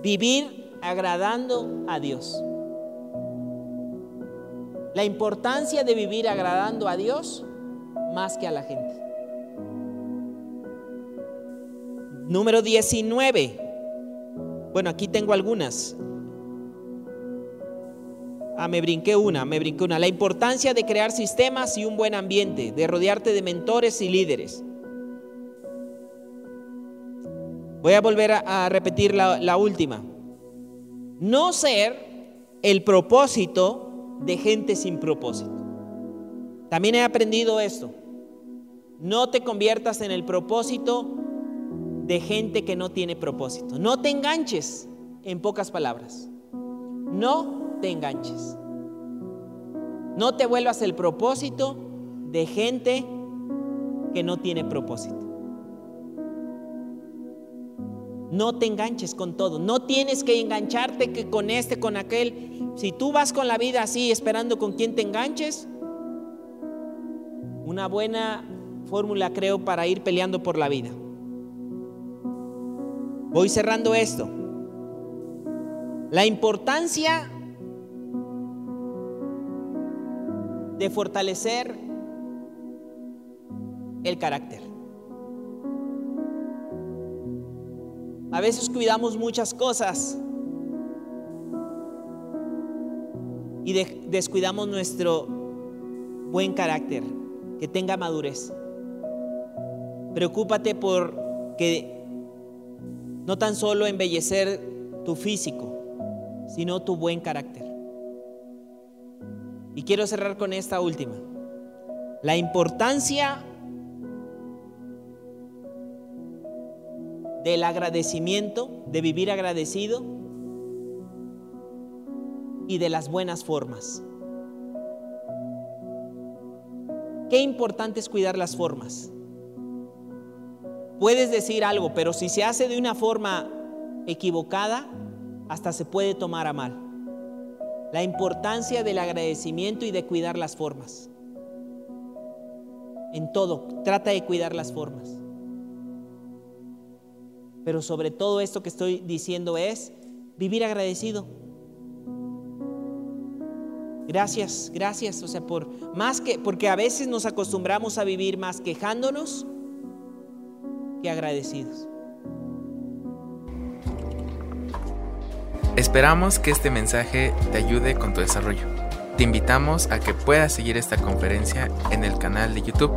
vivir agradando a Dios. La importancia de vivir agradando a Dios más que a la gente. Número 19. Bueno, aquí tengo algunas. Ah, me brinqué una, me brinqué una. La importancia de crear sistemas y un buen ambiente, de rodearte de mentores y líderes. Voy a volver a, repetir la, última. No ser el propósito de gente sin propósito. También he aprendido esto. No te conviertas en el propósito de gente que no tiene propósito. No te enganches, en pocas palabras. No te enganches. No te vuelvas el propósito de gente que no tiene propósito. No te enganches con todo. No tienes que engancharte que con este, con aquel. Si tú vas con la vida así, esperando con quién te enganches, una buena fórmula creo para ir peleando por la vida. Voy cerrando esto. La importancia de fortalecer el carácter. A veces cuidamos muchas cosas y descuidamos nuestro buen carácter, que tenga madurez. Preocúpate por que no tan solo embellecer tu físico, sino tu buen carácter. Y quiero cerrar con esta última. La importancia del agradecimiento, de vivir agradecido y de las buenas formas. Qué importante es cuidar las formas. Puedes decir algo, pero si se hace de una forma equivocada, hasta se puede tomar a mal. La importancia del agradecimiento y de cuidar las formas. En todo, trata de cuidar las formas. Pero sobre todo esto que estoy diciendo es vivir agradecido. Gracias, gracias, o sea, por más que porque a veces nos acostumbramos a vivir más quejándonos agradecidos. Esperamos que este mensaje te ayude con tu desarrollo. Te invitamos a que puedas seguir esta conferencia en el canal de YouTube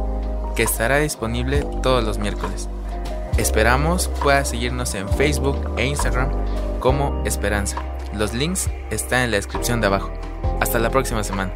que estará disponible todos los miércoles. Esperamos puedas seguirnos en Facebook e Instagram como Esperanza. Los links están en la descripción de abajo. Hasta la próxima semana.